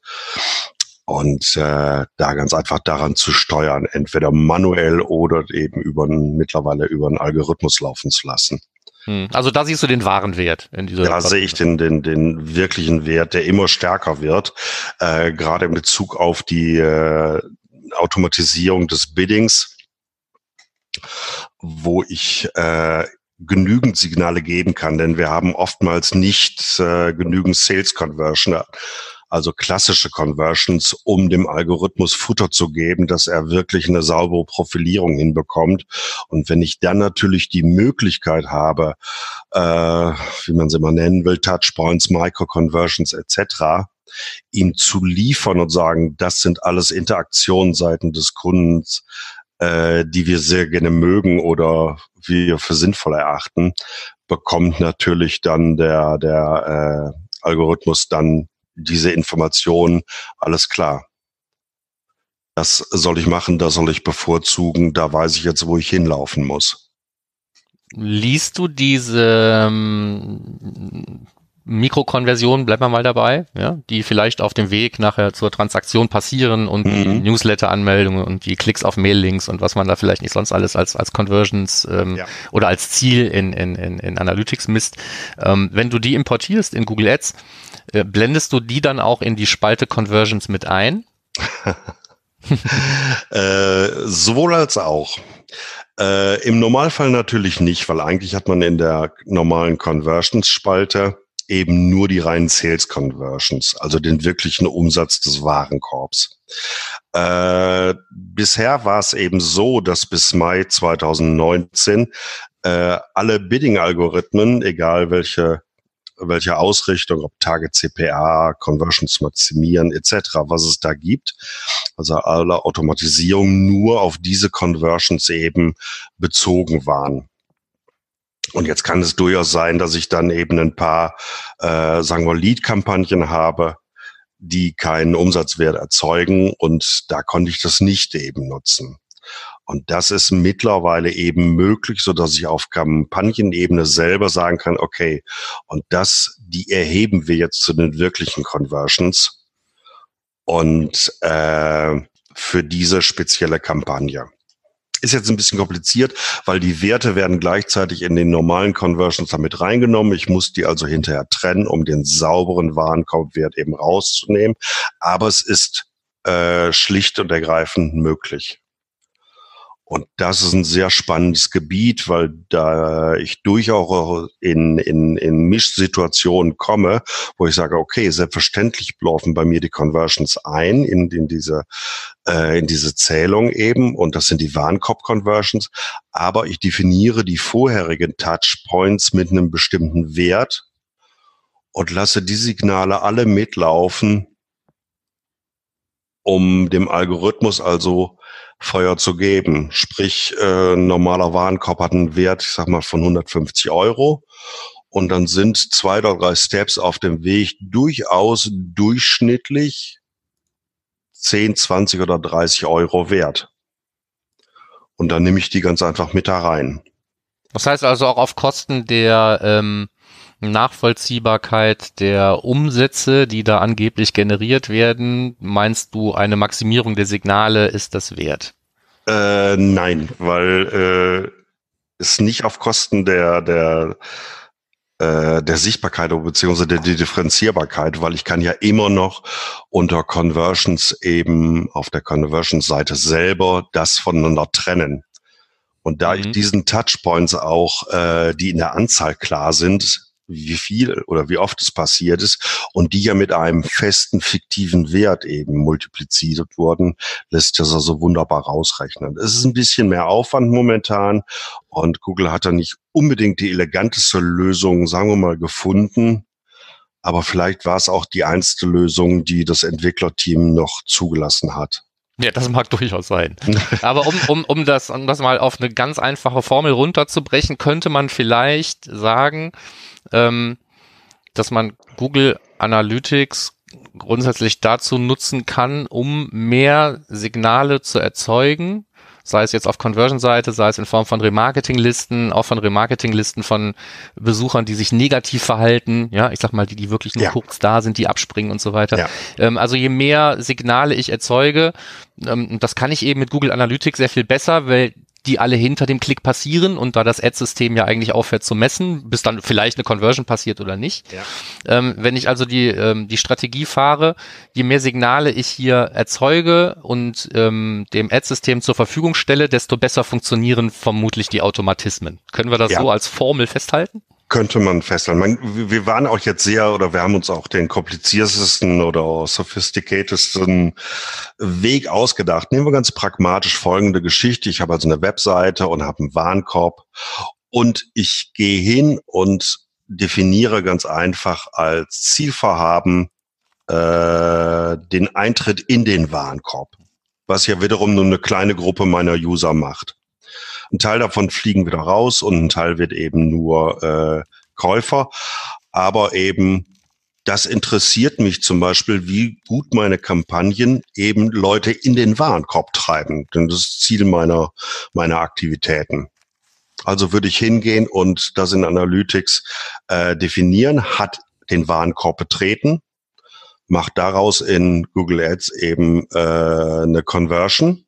und äh, da ganz einfach daran zu steuern, entweder manuell oder eben über mittlerweile über einen Algorithmus laufen zu lassen. Hm. Also da siehst du den wahren Wert in dieser. Da sehe ich den, den, den wirklichen Wert, der immer stärker wird, äh, gerade in Bezug auf die äh, Automatisierung des Biddings, wo ich äh, genügend Signale geben kann, denn wir haben oftmals nicht äh, genügend Sales Conversion, also klassische Conversions, um dem Algorithmus Futter zu geben, dass er wirklich eine saubere Profilierung hinbekommt. Und wenn ich dann natürlich die Möglichkeit habe, äh, wie man sie mal nennen will, Touchpoints, Micro-Conversions etc., ihm zu liefern und sagen, das sind alles Interaktionen seiten des Kundens, äh, die wir sehr gerne mögen oder wir für sinnvoll erachten, bekommt natürlich dann der, der äh, Algorithmus dann diese Informationen, alles klar. Das soll ich machen, das soll ich bevorzugen, da weiß ich jetzt, wo ich hinlaufen muss. Liest du diese ähm, Mikrokonversionen, bleiben wir mal dabei, ja, die vielleicht auf dem Weg nachher zur Transaktion passieren und mhm. Newsletter-Anmeldungen und die Klicks auf Mail-Links und was man da vielleicht nicht sonst alles als, als Conversions ähm, ja. oder als Ziel in, in, in, in Analytics misst. Ähm, wenn du die importierst in Google Ads, äh, blendest du die dann auch in die Spalte Conversions mit ein? äh, sowohl als auch. Äh, Im Normalfall natürlich nicht, weil eigentlich hat man in der normalen Conversions-Spalte eben nur die reinen Sales Conversions, also den wirklichen Umsatz des Warenkorbs. Äh, bisher war es eben so, dass bis Mai 2019 äh, alle Bidding-Algorithmen, egal welche welche Ausrichtung, ob Target CPA, Conversions maximieren etc., was es da gibt. Also alle Automatisierungen nur auf diese Conversions eben bezogen waren. Und jetzt kann es durchaus sein, dass ich dann eben ein paar, äh, sagen wir, Lead-Kampagnen habe, die keinen Umsatzwert erzeugen und da konnte ich das nicht eben nutzen. Und das ist mittlerweile eben möglich, so dass ich auf Kampagnenebene selber sagen kann, okay, und das, die erheben wir jetzt zu den wirklichen Conversions und äh, für diese spezielle Kampagne. Ist jetzt ein bisschen kompliziert, weil die Werte werden gleichzeitig in den normalen Conversions damit reingenommen. Ich muss die also hinterher trennen, um den sauberen Warenkorbwert eben rauszunehmen. Aber es ist äh, schlicht und ergreifend möglich. Und das ist ein sehr spannendes Gebiet, weil da ich durchaus in, in, in Mischsituationen komme, wo ich sage, okay, selbstverständlich laufen bei mir die Conversions ein in, in diese äh, in diese Zählung eben. Und das sind die Warenkorb-Conversions, aber ich definiere die vorherigen Touchpoints mit einem bestimmten Wert und lasse die Signale alle mitlaufen, um dem Algorithmus also Feuer zu geben. Sprich, äh, normaler Warenkorb hat einen Wert, ich sag mal, von 150 Euro. Und dann sind zwei oder drei Steps auf dem Weg durchaus durchschnittlich 10, 20 oder 30 Euro wert. Und dann nehme ich die ganz einfach mit da rein. Das heißt also auch auf Kosten der ähm, Nachvollziehbarkeit der Umsätze, die da angeblich generiert werden, meinst du, eine Maximierung der Signale ist das wert? Äh, nein, weil äh, es nicht auf Kosten der, der, äh, der Sichtbarkeit beziehungsweise der, Differenzierbarkeit, weil ich kann ja immer noch unter Conversions eben auf der Conversions-Seite selber das voneinander trennen. Und da mhm. ich diesen Touchpoints auch, äh, die in der Anzahl klar sind, wie viel oder wie oft es passiert ist und die ja mit einem festen fiktiven Wert eben multipliziert wurden, lässt das also wunderbar rausrechnen. Es ist ein bisschen mehr Aufwand momentan und Google hat da nicht unbedingt die eleganteste Lösung, sagen wir mal, gefunden. Aber vielleicht war es auch die einzige Lösung, die das Entwicklerteam noch zugelassen hat. Ja, das mag durchaus sein. Aber um, um, um, das, um das mal auf eine ganz einfache Formel runterzubrechen, könnte man vielleicht sagen, ähm, dass man Google Analytics grundsätzlich dazu nutzen kann, um mehr Signale zu erzeugen, sei es jetzt auf Conversion-Seite, sei es in Form von Remarketing-Listen, auch von Remarketing-Listen von Besuchern, die sich negativ verhalten, ja, ich sag mal, die, die wirklich nur ja. kurz da sind, die abspringen und so weiter. Ja. Ähm, also je mehr Signale ich erzeuge, ähm, das kann ich eben mit Google Analytics sehr viel besser, weil die alle hinter dem Klick passieren und da das Ad-System ja eigentlich aufhört zu messen, bis dann vielleicht eine Conversion passiert oder nicht. Ja. Ähm, wenn ich also die, ähm, die Strategie fahre, je mehr Signale ich hier erzeuge und ähm, dem Ad-System zur Verfügung stelle, desto besser funktionieren vermutlich die Automatismen. Können wir das ja. so als Formel festhalten? Könnte man festhalten. Man, wir waren auch jetzt sehr oder wir haben uns auch den kompliziertesten oder sophisticatedsten Weg ausgedacht. Nehmen wir ganz pragmatisch folgende Geschichte. Ich habe also eine Webseite und habe einen Warenkorb und ich gehe hin und definiere ganz einfach als Zielvorhaben äh, den Eintritt in den Warenkorb, was ja wiederum nur eine kleine Gruppe meiner User macht. Ein Teil davon fliegen wieder raus und ein Teil wird eben nur äh, Käufer. Aber eben das interessiert mich zum Beispiel, wie gut meine Kampagnen eben Leute in den Warenkorb treiben. Denn das ist Ziel meiner, meiner Aktivitäten. Also würde ich hingehen und das in Analytics äh, definieren, hat den Warenkorb betreten, macht daraus in Google Ads eben äh, eine Conversion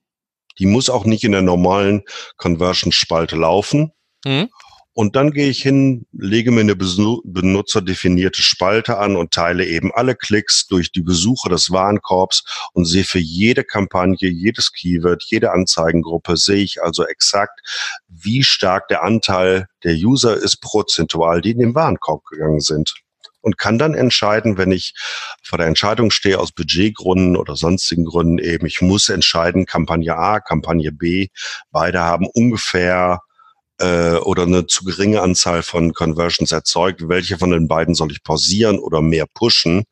die muss auch nicht in der normalen Conversion-Spalte laufen. Mhm. Und dann gehe ich hin, lege mir eine benutzerdefinierte Spalte an und teile eben alle Klicks durch die Besucher des Warenkorbs und sehe für jede Kampagne, jedes Keyword, jede Anzeigengruppe, sehe ich also exakt, wie stark der Anteil der User ist prozentual, die in den Warenkorb gegangen sind und kann dann entscheiden, wenn ich vor der Entscheidung stehe aus Budgetgründen oder sonstigen Gründen eben, ich muss entscheiden, Kampagne A, Kampagne B, beide haben ungefähr äh, oder eine zu geringe Anzahl von Conversions erzeugt, welche von den beiden soll ich pausieren oder mehr pushen,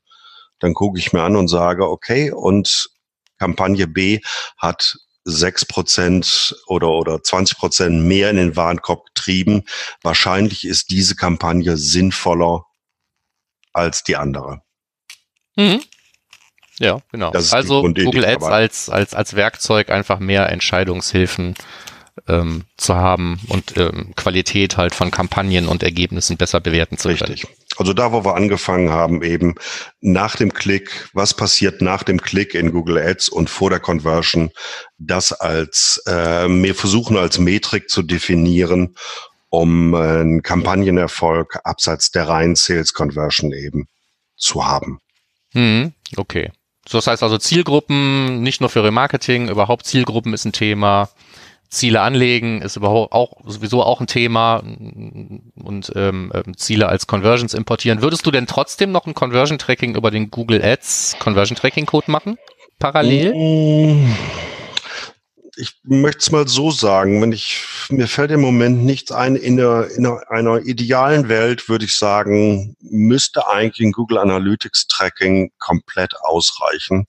dann gucke ich mir an und sage, okay, und Kampagne B hat sechs Prozent oder, oder 20 Prozent mehr in den Warenkorb getrieben. Wahrscheinlich ist diese Kampagne sinnvoller als die andere. Mhm. Ja, genau. Also Google Ads als, als, als Werkzeug einfach mehr Entscheidungshilfen ähm, zu haben und ähm, Qualität halt von Kampagnen und Ergebnissen besser bewerten zu können. Richtig. Also da, wo wir angefangen haben, eben nach dem Klick, was passiert nach dem Klick in Google Ads und vor der Conversion, das als, äh, wir versuchen als Metrik zu definieren, um einen Kampagnenerfolg abseits der reinen Sales Conversion eben zu haben. Hm, okay. So, das heißt also Zielgruppen, nicht nur für Remarketing, überhaupt Zielgruppen ist ein Thema. Ziele anlegen ist überhaupt auch sowieso auch ein Thema und ähm, ähm, Ziele als Conversions importieren. Würdest du denn trotzdem noch ein Conversion Tracking über den Google Ads Conversion Tracking Code machen? Parallel? Ich möchte es mal so sagen, wenn ich, mir fällt im Moment nichts ein, in, der, in einer idealen Welt würde ich sagen, müsste eigentlich ein Google Analytics Tracking komplett ausreichen,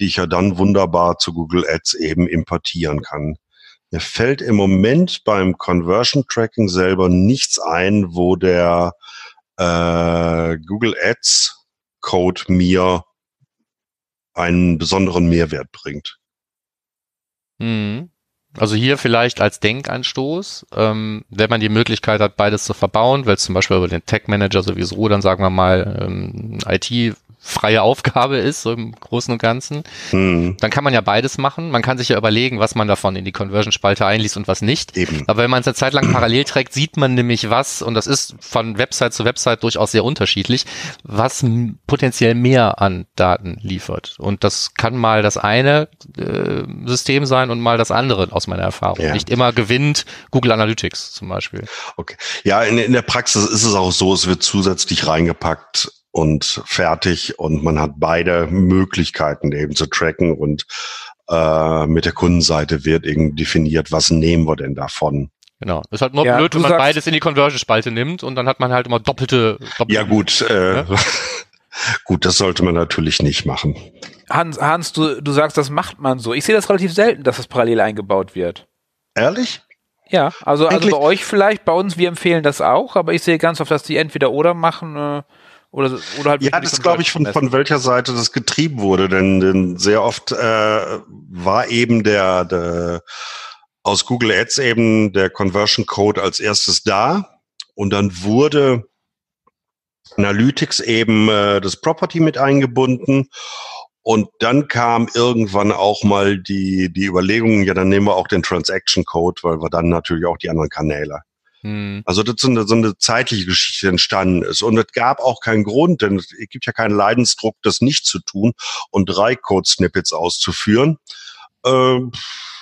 die ich ja dann wunderbar zu Google Ads eben importieren kann. Mir fällt im Moment beim Conversion Tracking selber nichts ein, wo der äh, Google Ads Code mir einen besonderen Mehrwert bringt. Mhm. Also hier vielleicht als Denkanstoß, ähm, wenn man die Möglichkeit hat, beides zu verbauen, weil zum Beispiel über den Tech Manager sowieso, dann sagen wir mal, ähm, IT freie Aufgabe ist, so im Großen und Ganzen. Hm. Dann kann man ja beides machen. Man kann sich ja überlegen, was man davon in die Conversion-Spalte einliest und was nicht. Eben. Aber wenn man es eine Zeit lang parallel trägt, sieht man nämlich was, und das ist von Website zu Website durchaus sehr unterschiedlich, was potenziell mehr an Daten liefert. Und das kann mal das eine äh, System sein und mal das andere aus meiner Erfahrung. Ja. Nicht immer gewinnt Google Analytics zum Beispiel. Okay. Ja, in, in der Praxis ist es auch so, es wird zusätzlich reingepackt und fertig und man hat beide Möglichkeiten eben zu tracken und äh, mit der Kundenseite wird eben definiert, was nehmen wir denn davon. Genau. Ist halt nur ja, blöd, wenn man beides in die Conversion-Spalte nimmt und dann hat man halt immer doppelte. doppelte ja gut, äh, ja? gut, das sollte man natürlich nicht machen. Hans, Hans, du, du sagst, das macht man so. Ich sehe das relativ selten, dass das parallel eingebaut wird. Ehrlich? Ja, also, also bei euch vielleicht, bei uns, wir empfehlen das auch, aber ich sehe ganz oft, dass die entweder oder machen. Äh, oder, oder halt ja, das glaube ich von, von welcher Seite das getrieben wurde, denn, denn sehr oft äh, war eben der, der aus Google Ads eben der Conversion Code als erstes da. Und dann wurde Analytics eben äh, das Property mit eingebunden. Und dann kam irgendwann auch mal die, die Überlegung, ja, dann nehmen wir auch den Transaction Code, weil wir dann natürlich auch die anderen Kanäle hm. Also das so eine, so eine zeitliche Geschichte entstanden ist. Und es gab auch keinen Grund, denn es gibt ja keinen Leidensdruck, das nicht zu tun und drei Code-Snippets auszuführen. Äh,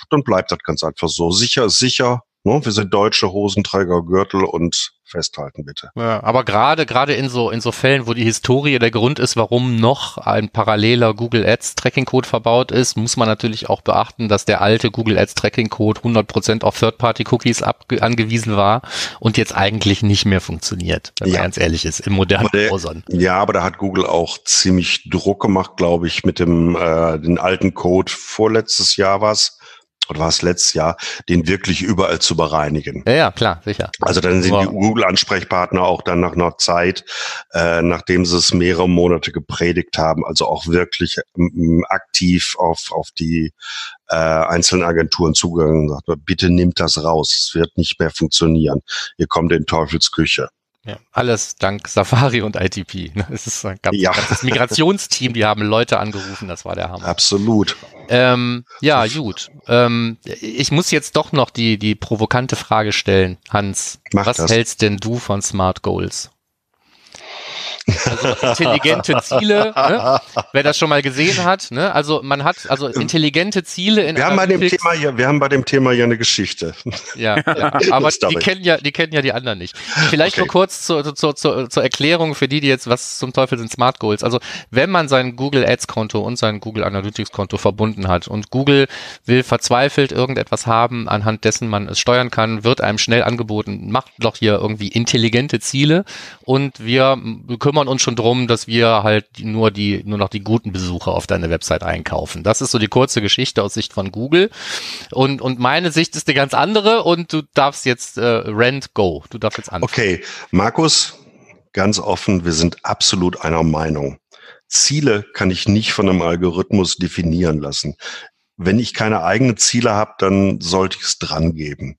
dann bleibt das ganz einfach so. Sicher ist sicher. Ne? Wir sind deutsche Hosenträger, Gürtel und festhalten, bitte. Ja, aber gerade gerade in so in so Fällen, wo die Historie der Grund ist, warum noch ein paralleler Google Ads Tracking Code verbaut ist, muss man natürlich auch beachten, dass der alte Google Ads Tracking Code 100% auf Third Party Cookies angewiesen war und jetzt eigentlich nicht mehr funktioniert, wenn ja. man ganz ehrlich ist, im modernen Browsern. Ja, aber da hat Google auch ziemlich Druck gemacht, glaube ich, mit dem äh, den alten Code vorletztes Jahr was oder war es letztes Jahr, den wirklich überall zu bereinigen. Ja, ja klar, sicher. Also dann sind wow. die Google-Ansprechpartner auch dann nach einer Zeit, äh, nachdem sie es mehrere Monate gepredigt haben, also auch wirklich ähm, aktiv auf, auf die äh, einzelnen Agenturen zugegangen und sagt, bitte nimmt das raus, es wird nicht mehr funktionieren. Ihr kommt in Teufelsküche. Ja, alles dank Safari und ITP. Es ist ein ganz, ja. ganzes Migrationsteam, die haben Leute angerufen, das war der Hammer. Absolut. Ähm, ja, gut. Ähm, ich muss jetzt doch noch die, die provokante Frage stellen, Hans. Mach was das. hältst denn du von Smart Goals? Also intelligente Ziele, ne? wer das schon mal gesehen hat. Ne? Also man hat also intelligente Ziele in wir haben bei dem Thema hier, Wir haben bei dem Thema ja eine Geschichte. Ja, ja. aber die kennen ja, die kennen ja die anderen nicht. Vielleicht okay. nur kurz zur, zur, zur, zur Erklärung für die, die jetzt, was zum Teufel sind Smart Goals. Also wenn man sein Google Ads Konto und sein Google Analytics Konto verbunden hat und Google will verzweifelt irgendetwas haben, anhand dessen man es steuern kann, wird einem schnell angeboten, macht doch hier irgendwie intelligente Ziele und wir kümmern kümmern uns schon drum, dass wir halt nur die, nur noch die guten Besucher auf deine Website einkaufen. Das ist so die kurze Geschichte aus Sicht von Google. Und, und meine Sicht ist eine ganz andere und du darfst jetzt äh, Rent go. Du darfst jetzt anfangen. Okay, Markus, ganz offen, wir sind absolut einer Meinung. Ziele kann ich nicht von einem Algorithmus definieren lassen. Wenn ich keine eigenen Ziele habe, dann sollte ich es dran geben.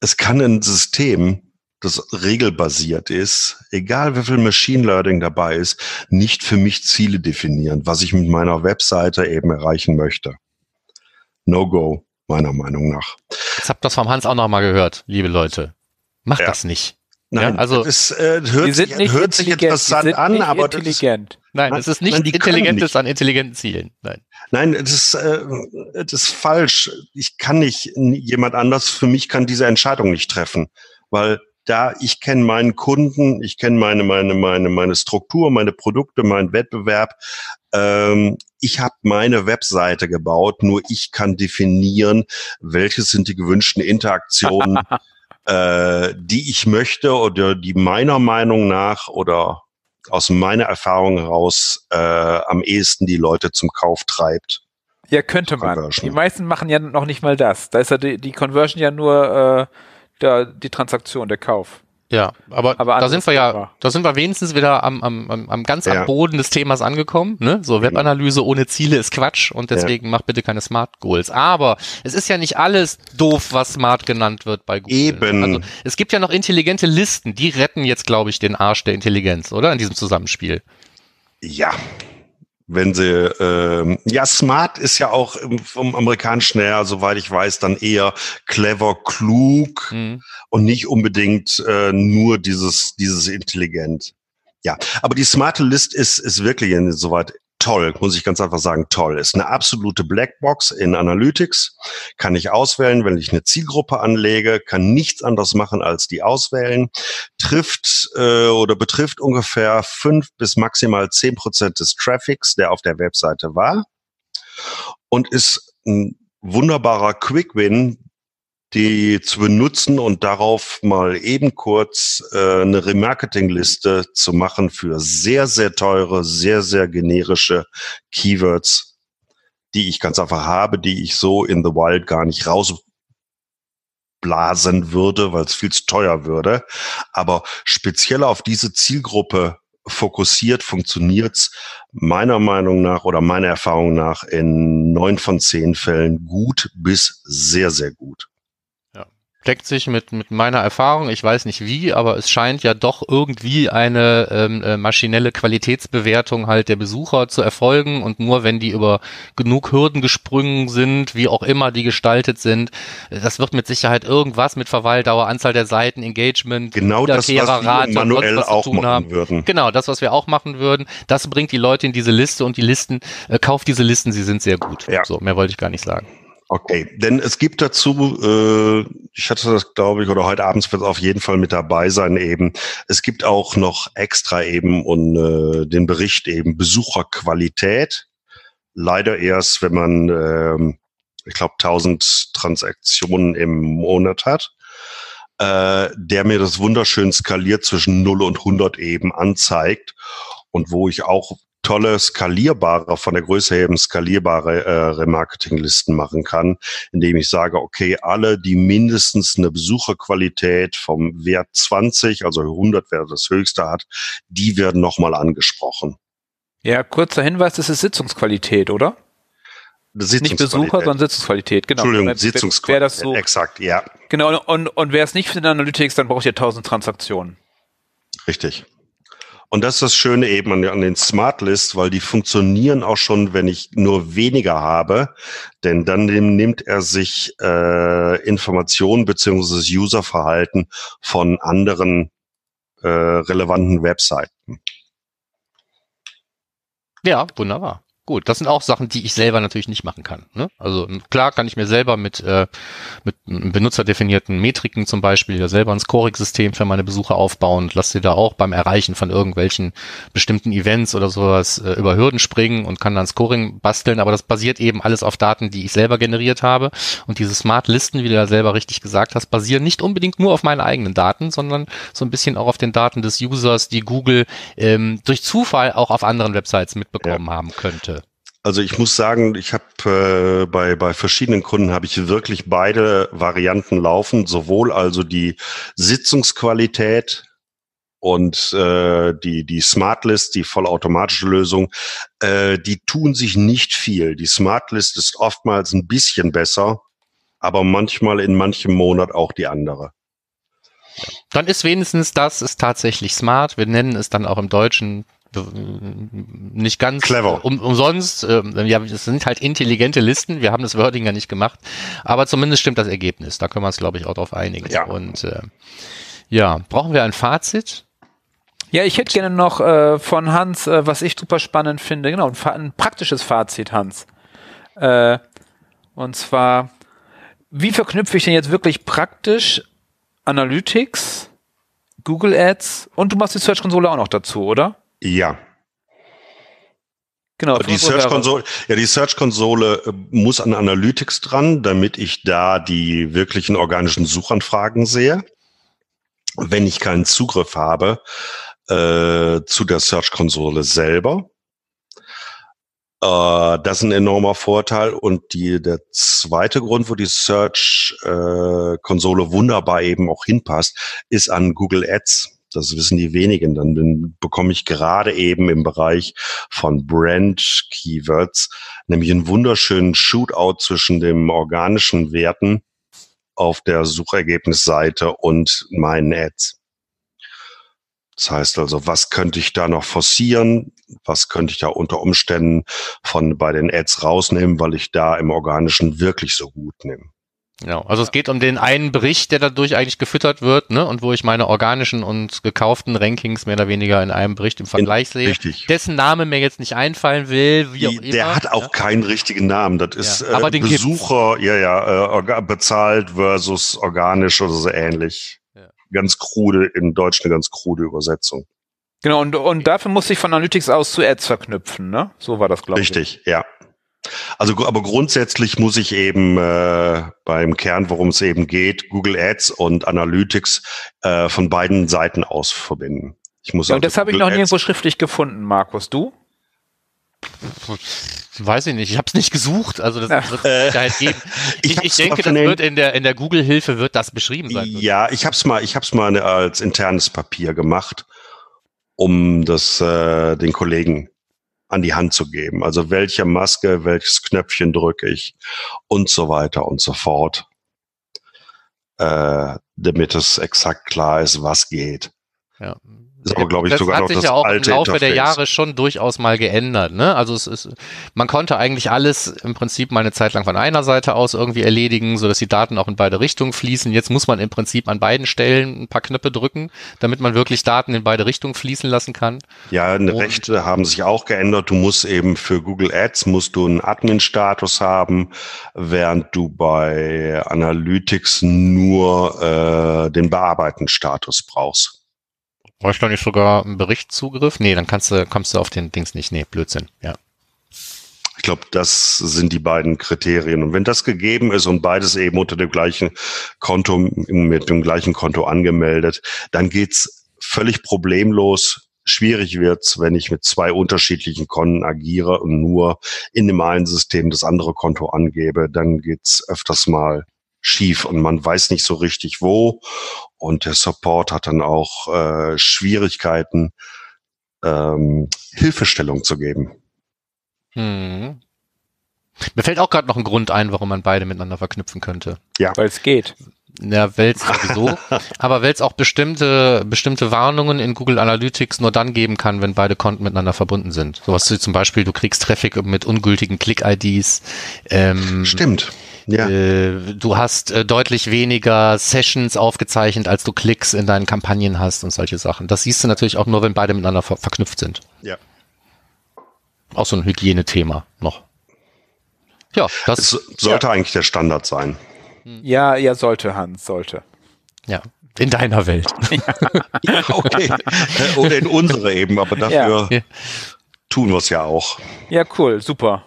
Es kann ein System das regelbasiert ist, egal wie viel Machine Learning dabei ist, nicht für mich Ziele definieren, was ich mit meiner Webseite eben erreichen möchte. No-go, meiner Meinung nach. Jetzt habt ihr das vom Hans auch noch mal gehört, liebe Leute. Macht ja. das nicht. Nein, ja, also es äh, hört, sich, hört sich interessant an, aber intelligent. Ist, nein, es ist nicht nein, intelligentes an intelligenten Zielen. Nein, nein, das ist, äh, das ist falsch. Ich kann nicht jemand anders. Für mich kann diese Entscheidung nicht treffen, weil da ich kenne meinen Kunden, ich kenne meine meine meine meine Struktur, meine Produkte, meinen Wettbewerb. Ähm, ich habe meine Webseite gebaut, nur ich kann definieren, welche sind die gewünschten Interaktionen. äh, die ich möchte oder die meiner Meinung nach oder aus meiner Erfahrung heraus äh, am ehesten die Leute zum Kauf treibt. Ja, könnte man. Die meisten machen ja noch nicht mal das. Da ist ja die, die Conversion ja nur äh, der, die Transaktion, der Kauf. Ja, aber, aber da sind wir ja, da sind wir wenigstens wieder am, am, am ganz ja. am Boden des Themas angekommen. Ne? So Webanalyse ohne Ziele ist Quatsch und deswegen ja. mach bitte keine Smart Goals. Aber es ist ja nicht alles doof, was Smart genannt wird bei Google. Eben. Also es gibt ja noch intelligente Listen, die retten jetzt, glaube ich, den Arsch der Intelligenz, oder? In diesem Zusammenspiel. Ja, wenn sie, ähm, ja, smart ist ja auch vom amerikanischen her, soweit ich weiß, dann eher clever, klug mhm. und nicht unbedingt äh, nur dieses, dieses intelligent. Ja, aber die smarte List ist, ist wirklich insoweit toll, muss ich ganz einfach sagen, toll. Ist eine absolute Blackbox in Analytics. Kann ich auswählen, wenn ich eine Zielgruppe anlege, kann nichts anderes machen als die auswählen. Trifft äh, oder betrifft ungefähr fünf bis maximal zehn Prozent des Traffics, der auf der Webseite war. Und ist ein wunderbarer Quick Win, die zu benutzen und darauf mal eben kurz äh, eine Remarketing-Liste zu machen für sehr, sehr teure, sehr, sehr generische Keywords, die ich ganz einfach habe, die ich so in the wild gar nicht rausblasen würde, weil es viel zu teuer würde. Aber speziell auf diese Zielgruppe fokussiert funktioniert's meiner Meinung nach oder meiner Erfahrung nach in neun von zehn Fällen gut bis sehr, sehr gut deckt sich mit, mit meiner Erfahrung. Ich weiß nicht wie, aber es scheint ja doch irgendwie eine ähm, äh, maschinelle Qualitätsbewertung halt der Besucher zu erfolgen und nur wenn die über genug Hürden gesprungen sind, wie auch immer die gestaltet sind, das wird mit Sicherheit irgendwas mit Verweildauer, Anzahl der Seiten, Engagement, genau das, was wir manuell was auch machen haben. würden. Genau, das, was wir auch machen würden, das bringt die Leute in diese Liste und die Listen, äh, kauft diese Listen, sie sind sehr gut. Ja. So, mehr wollte ich gar nicht sagen. Okay, denn es gibt dazu, äh, ich hatte das glaube ich, oder heute abends wird es auf jeden Fall mit dabei sein eben. Es gibt auch noch extra eben und äh, den Bericht eben Besucherqualität. Leider erst, wenn man, äh, ich glaube, 1000 Transaktionen im Monat hat, äh, der mir das wunderschön skaliert zwischen 0 und 100 eben anzeigt und wo ich auch tolle skalierbare, von der Größe her eben skalierbare äh, Remarketing-Listen machen kann, indem ich sage, okay, alle, die mindestens eine Besucherqualität vom Wert 20, also 100 wer das höchste hat, die werden nochmal angesprochen. Ja, kurzer Hinweis, das ist Sitzungsqualität, oder? Nicht Besucher, sondern Sitzungsqualität, genau. Entschuldigung, Sitzungsqualität, das so, exakt, ja. Genau, und, und wer es nicht für den Analytics, dann braucht ihr 1000 Transaktionen. Richtig. Und das ist das Schöne eben an, an den Smart List, weil die funktionieren auch schon, wenn ich nur weniger habe. Denn dann nimmt er sich äh, Informationen beziehungsweise Userverhalten von anderen äh, relevanten Webseiten. Ja, wunderbar. Gut, das sind auch Sachen, die ich selber natürlich nicht machen kann. Ne? Also klar kann ich mir selber mit, äh, mit benutzerdefinierten Metriken zum Beispiel ja selber ein Scoring-System für meine Besucher aufbauen und lasse sie da auch beim Erreichen von irgendwelchen bestimmten Events oder sowas äh, über Hürden springen und kann dann Scoring basteln, aber das basiert eben alles auf Daten, die ich selber generiert habe. Und diese Smart-Listen, wie du ja selber richtig gesagt hast, basieren nicht unbedingt nur auf meinen eigenen Daten, sondern so ein bisschen auch auf den Daten des Users, die Google ähm, durch Zufall auch auf anderen Websites mitbekommen ja. haben könnte. Also ich muss sagen, ich habe äh, bei, bei verschiedenen Kunden habe ich wirklich beide Varianten laufen, sowohl also die Sitzungsqualität und äh, die, die Smartlist, die vollautomatische Lösung, äh, die tun sich nicht viel. Die Smartlist ist oftmals ein bisschen besser, aber manchmal in manchem Monat auch die andere. Dann ist wenigstens das ist tatsächlich smart. Wir nennen es dann auch im Deutschen nicht ganz Clever. Um, umsonst. Ähm, ja, das sind halt intelligente Listen. Wir haben das Wording ja nicht gemacht, aber zumindest stimmt das Ergebnis. Da können wir uns, glaube ich, auch drauf einigen. Ja. Und äh, ja, brauchen wir ein Fazit? Ja, ich hätte gerne noch äh, von Hans, äh, was ich super spannend finde, genau, ein, Fa- ein praktisches Fazit, Hans. Äh, und zwar, wie verknüpfe ich denn jetzt wirklich praktisch Analytics, Google Ads und du machst die Search-Konsole auch noch dazu, oder? Ja. Genau. Die Search Hörer. Console, ja, die Search Konsole äh, muss an Analytics dran, damit ich da die wirklichen organischen Suchanfragen sehe. Wenn ich keinen Zugriff habe äh, zu der Search Konsole selber, äh, das ist ein enormer Vorteil. Und die, der zweite Grund, wo die Search äh, Konsole wunderbar eben auch hinpasst, ist an Google Ads. Das wissen die wenigen. Dann bin, bekomme ich gerade eben im Bereich von Brand Keywords nämlich einen wunderschönen Shootout zwischen dem organischen Werten auf der Suchergebnisseite und meinen Ads. Das heißt also, was könnte ich da noch forcieren? Was könnte ich da unter Umständen von bei den Ads rausnehmen, weil ich da im Organischen wirklich so gut nehme? Ja, also es geht um den einen Bericht, der dadurch eigentlich gefüttert wird, ne, und wo ich meine organischen und gekauften Rankings mehr oder weniger in einem Bericht im Vergleich sehe. Richtig. Dessen Name mir jetzt nicht einfallen will, wie auch Die, immer. der hat auch ja. keinen richtigen Namen. Das ist Ja, aber äh, den gibt's. Besucher, ja, ja, äh, bezahlt versus organisch oder so ähnlich. Ja. Ganz krude, in Deutsch eine ganz krude Übersetzung. Genau, und, und dafür muss ich von Analytics aus zu Ads verknüpfen, ne? So war das, glaube ich. Richtig, ja. Also, aber grundsätzlich muss ich eben äh, beim Kern, worum es eben geht, Google Ads und Analytics äh, von beiden Seiten aus verbinden. Ich muss Ja, und also das habe ich Google noch Ads- nirgendwo schriftlich gefunden, Markus. Du? Weiß ich nicht, ich habe es nicht gesucht, also das Ja. wird es Sicherheit geben. Ich Ich, denke, das wird in der, in der Google-Hilfe wird das beschrieben sein. Ja, ich habe es mal, ich habe es mal eine- als internes Papier gemacht, um das äh, den Kollegen an die Hand zu geben. Also welche Maske, welches Knöpfchen drücke ich und so weiter und so fort, äh, damit es exakt klar ist, was geht. Ja. Ist aber, glaube ich, das sogar hat noch sich das ja auch im Laufe der Interface. Jahre schon durchaus mal geändert. Ne? Also es ist, man konnte eigentlich alles im Prinzip mal eine Zeit lang von einer Seite aus irgendwie erledigen, so dass die Daten auch in beide Richtungen fließen. Jetzt muss man im Prinzip an beiden Stellen ein paar Knöpfe drücken, damit man wirklich Daten in beide Richtungen fließen lassen kann. Ja, Und- Rechte haben sich auch geändert. Du musst eben für Google Ads musst du einen Admin-Status haben, während du bei Analytics nur äh, den Bearbeiten-Status brauchst. Brauchst du nicht sogar einen Berichtszugriff? Nee, dann kannst du, kommst du auf den Dings nicht. Nee, Blödsinn. Ja. Ich glaube, das sind die beiden Kriterien. Und wenn das gegeben ist und beides eben unter dem gleichen Konto, mit dem gleichen Konto angemeldet, dann geht's völlig problemlos. Schwierig wird's, wenn ich mit zwei unterschiedlichen Konten agiere und nur in dem einen System das andere Konto angebe, dann geht's öfters mal schief und man weiß nicht so richtig wo. Und der Support hat dann auch äh, Schwierigkeiten, ähm, Hilfestellung zu geben. Hm. Mir fällt auch gerade noch ein Grund ein, warum man beide miteinander verknüpfen könnte. Weil es geht. Ja, Wels sowieso, aber Wels auch bestimmte, bestimmte Warnungen in Google Analytics nur dann geben kann, wenn beide Konten miteinander verbunden sind. Sowas wie zum Beispiel, du kriegst Traffic mit ungültigen Click-IDs. Ähm, Stimmt. Ja. Äh, du hast äh, deutlich weniger Sessions aufgezeichnet, als du Klicks in deinen Kampagnen hast und solche Sachen. Das siehst du natürlich auch nur, wenn beide miteinander ver verknüpft sind. Ja. Auch so ein Hygienethema noch. Ja, das, Es sollte eigentlich der Standard sein. Ja, ja, sollte, Hans, sollte. ja, in deiner Welt. Okay. Oder in unsere eben, aber dafür Ja. tun wir es ja auch. Ja, cool, super.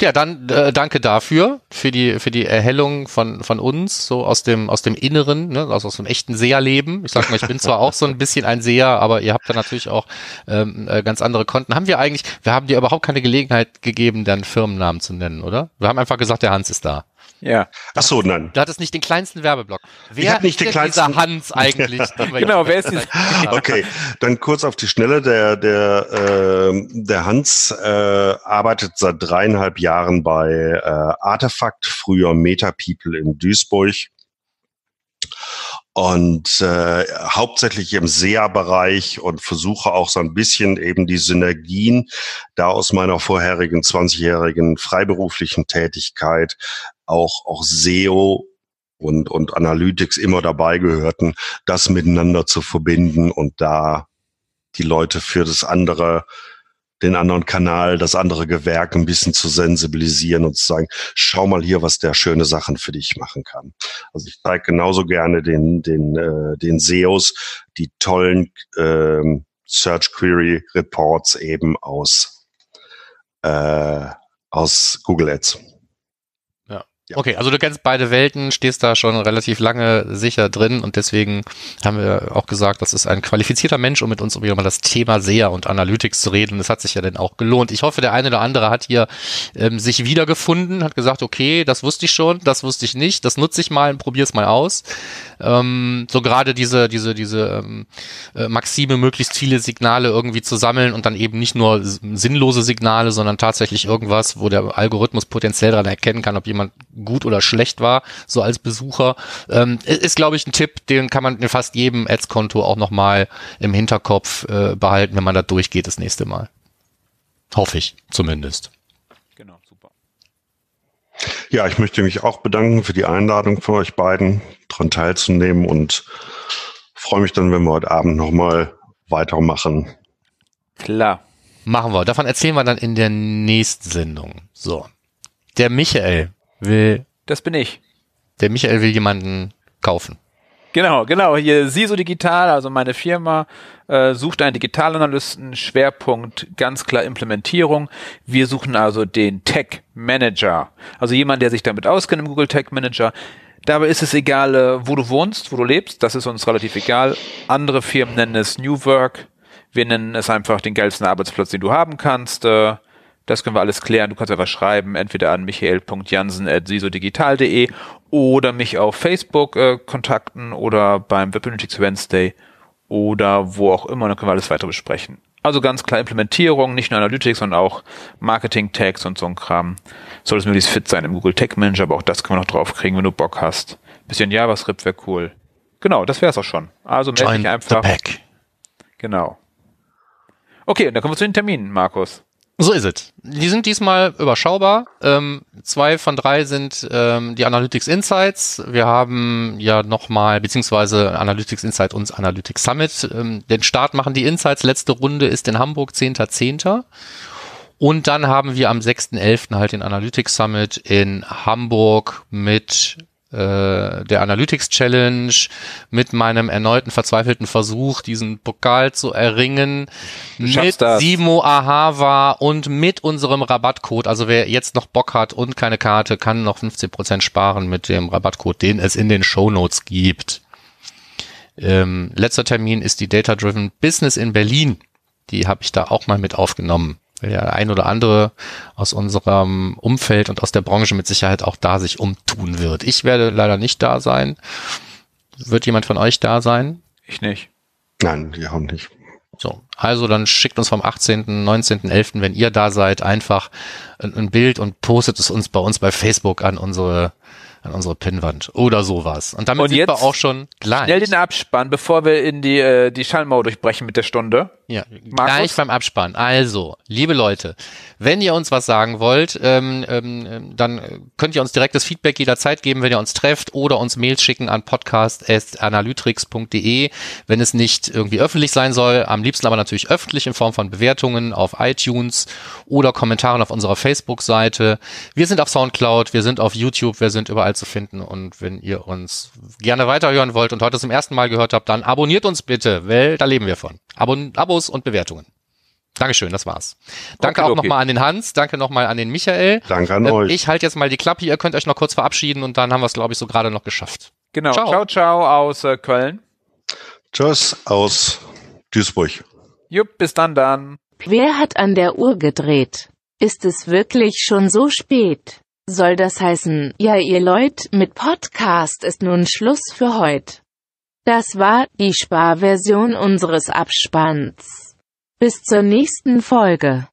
Ja, dann äh, danke dafür, für die, für die Erhellung von, von uns, so aus dem, aus dem Inneren, ne, also aus dem echten Seherleben. Ich sag mal, ich bin zwar auch so ein bisschen ein Seher, aber ihr habt da natürlich auch ähm, äh, ganz andere Konten. Haben wir eigentlich, wir haben dir überhaupt keine Gelegenheit gegeben, deinen Firmennamen zu nennen, oder? Wir haben einfach gesagt, der Hans ist da. Ja. Ach so, nein. Du hattest nicht den kleinsten Werbeblock. Wer hab nicht ist den denn dieser kleinsten- Hans eigentlich? Genau, wer ist dieser- Okay, dann kurz auf die Schnelle. Der, der, äh, der Hans äh, arbeitet seit dreieinhalb Jahren bei äh, Artefakt, früher Meta People in Duisburg. und äh, hauptsächlich im SEA-Bereich und versuche auch so ein bisschen eben die Synergien da aus meiner vorherigen 20-jährigen freiberuflichen Tätigkeit auch, auch SEO und, und Analytics immer dabei gehörten, das miteinander zu verbinden und da die Leute für das andere den anderen Kanal, das andere Gewerk ein bisschen zu sensibilisieren und zu sagen, schau mal hier, was der schöne Sachen für dich machen kann. Also ich zeige genauso gerne den, den, äh, den SEOs die tollen ähm, Search Query Reports eben aus, äh, aus Google Ads. Ja. Okay, also du kennst beide Welten, stehst da schon relativ lange sicher drin und deswegen haben wir auch gesagt, das ist ein qualifizierter Mensch, um mit uns über das Thema SEA und Analytics zu reden. Das hat sich ja dann auch gelohnt. Ich hoffe, der eine oder andere hat hier ähm, sich wiedergefunden, hat gesagt, okay, das wusste ich schon, das wusste ich nicht, das nutze ich mal und probiere es mal aus. Ähm, so gerade diese, diese, diese ähm, äh, Maxime, möglichst viele Signale irgendwie zu sammeln und dann eben nicht nur sinnlose Signale, sondern tatsächlich irgendwas, wo der Algorithmus potenziell daran erkennen kann, ob jemand gut oder schlecht war, so als Besucher, ähm, ist, glaube ich, ein Tipp, den kann man in fast jedem Ads-Konto auch nochmal im Hinterkopf äh, behalten, wenn man da durchgeht das nächste Mal. Hoffe ich zumindest. Genau, super. Ja, ich möchte mich auch bedanken für die Einladung von euch beiden, daran teilzunehmen und freue mich dann, wenn wir heute Abend nochmal weitermachen. Klar. Machen wir. Davon erzählen wir dann in der nächsten Sendung. So. Der Michael will. Das bin ich. Der Michael will jemanden kaufen. Genau, genau. Hier SISO Digital, also meine Firma, äh, sucht einen Digitalanalysten, Schwerpunkt ganz klar Implementierung. Wir suchen also den Tech Manager, also jemand, der sich damit auskennt im Google Tech Manager. Dabei ist es egal, äh, wo du wohnst, wo du lebst, das ist uns relativ egal. Andere Firmen nennen es New Work. Wir nennen es einfach den geilsten Arbeitsplatz, den du haben kannst. Äh, das können wir alles klären. Du kannst einfach schreiben, entweder an michael.jansen.sisodigital.de oder mich auf Facebook äh, kontakten oder beim Webanalytics Wednesday oder wo auch immer. Dann können wir alles weiter besprechen. Also ganz klar Implementierung, nicht nur Analytics, sondern auch Marketing-Tags und so ein Kram. Soll es möglichst fit sein im Google Tag Manager, aber auch das können wir noch draufkriegen, wenn du Bock hast. Bisschen JavaScript wäre cool. Genau, das wär's auch schon. Also melde dich einfach. Genau. Okay, und dann kommen wir zu den Terminen, Markus. So ist es. Die sind diesmal überschaubar. Ähm, zwei von drei sind ähm, die Analytics Insights. Wir haben ja nochmal, beziehungsweise Analytics Insight und Analytics Summit. Ähm, den Start machen die Insights. Letzte Runde ist in Hamburg, 10.10. .10. Und dann haben wir am 6.11. halt den Analytics Summit in Hamburg mit äh, der Analytics Challenge mit meinem erneuten verzweifelten Versuch, diesen Pokal zu erringen, mit das. Simo Ahava und mit unserem Rabattcode. Also wer jetzt noch Bock hat und keine Karte, kann noch 15% sparen mit dem Rabattcode, den es in den Show Notes gibt. Ähm, letzter Termin ist die Data Driven Business in Berlin. Die habe ich da auch mal mit aufgenommen weil ja ein oder andere aus unserem Umfeld und aus der Branche mit Sicherheit auch da sich umtun wird. Ich werde leider nicht da sein. Wird jemand von euch da sein? Ich nicht. Nein, wir haben nicht. So, also dann schickt uns vom 18., 19., 11., wenn ihr da seid, einfach ein, ein Bild und postet es uns bei uns bei Facebook an unsere an unsere Pinnwand oder sowas. Und damit und sind wir auch schon gleich. Schnell den Abspann, bevor wir in die, äh, die Schallmauer durchbrechen mit der Stunde. Ja, Markus? gleich beim Abspann. Also, liebe Leute, wenn ihr uns was sagen wollt, ähm, ähm, dann könnt ihr uns direktes Feedback jederzeit geben, wenn ihr uns trefft oder uns Mails schicken an podcast.analytrix.de, wenn es nicht irgendwie öffentlich sein soll. Am liebsten aber natürlich öffentlich in Form von Bewertungen auf iTunes oder Kommentaren auf unserer Facebook-Seite. Wir sind auf Soundcloud, wir sind auf YouTube, wir sind überall zu finden und wenn ihr uns gerne weiterhören wollt und heute zum ersten Mal gehört habt, dann abonniert uns bitte, weil da leben wir von. Abon Abos und Bewertungen. Dankeschön, das war's. Danke okay, auch okay. nochmal an den Hans, danke nochmal an den Michael. Danke an äh, euch. Ich halte jetzt mal die Klappe, ihr könnt euch noch kurz verabschieden und dann haben wir es, glaube ich, so gerade noch geschafft. Genau, ciao, ciao, ciao aus äh, Köln. Tschüss aus Duisburg. Jupp, bis dann dann. Wer hat an der Uhr gedreht? Ist es wirklich schon so spät? Soll das heißen, ja ihr Leute, mit Podcast ist nun Schluss für heute. Das war die Sparversion unseres Abspanns. Bis zur nächsten Folge.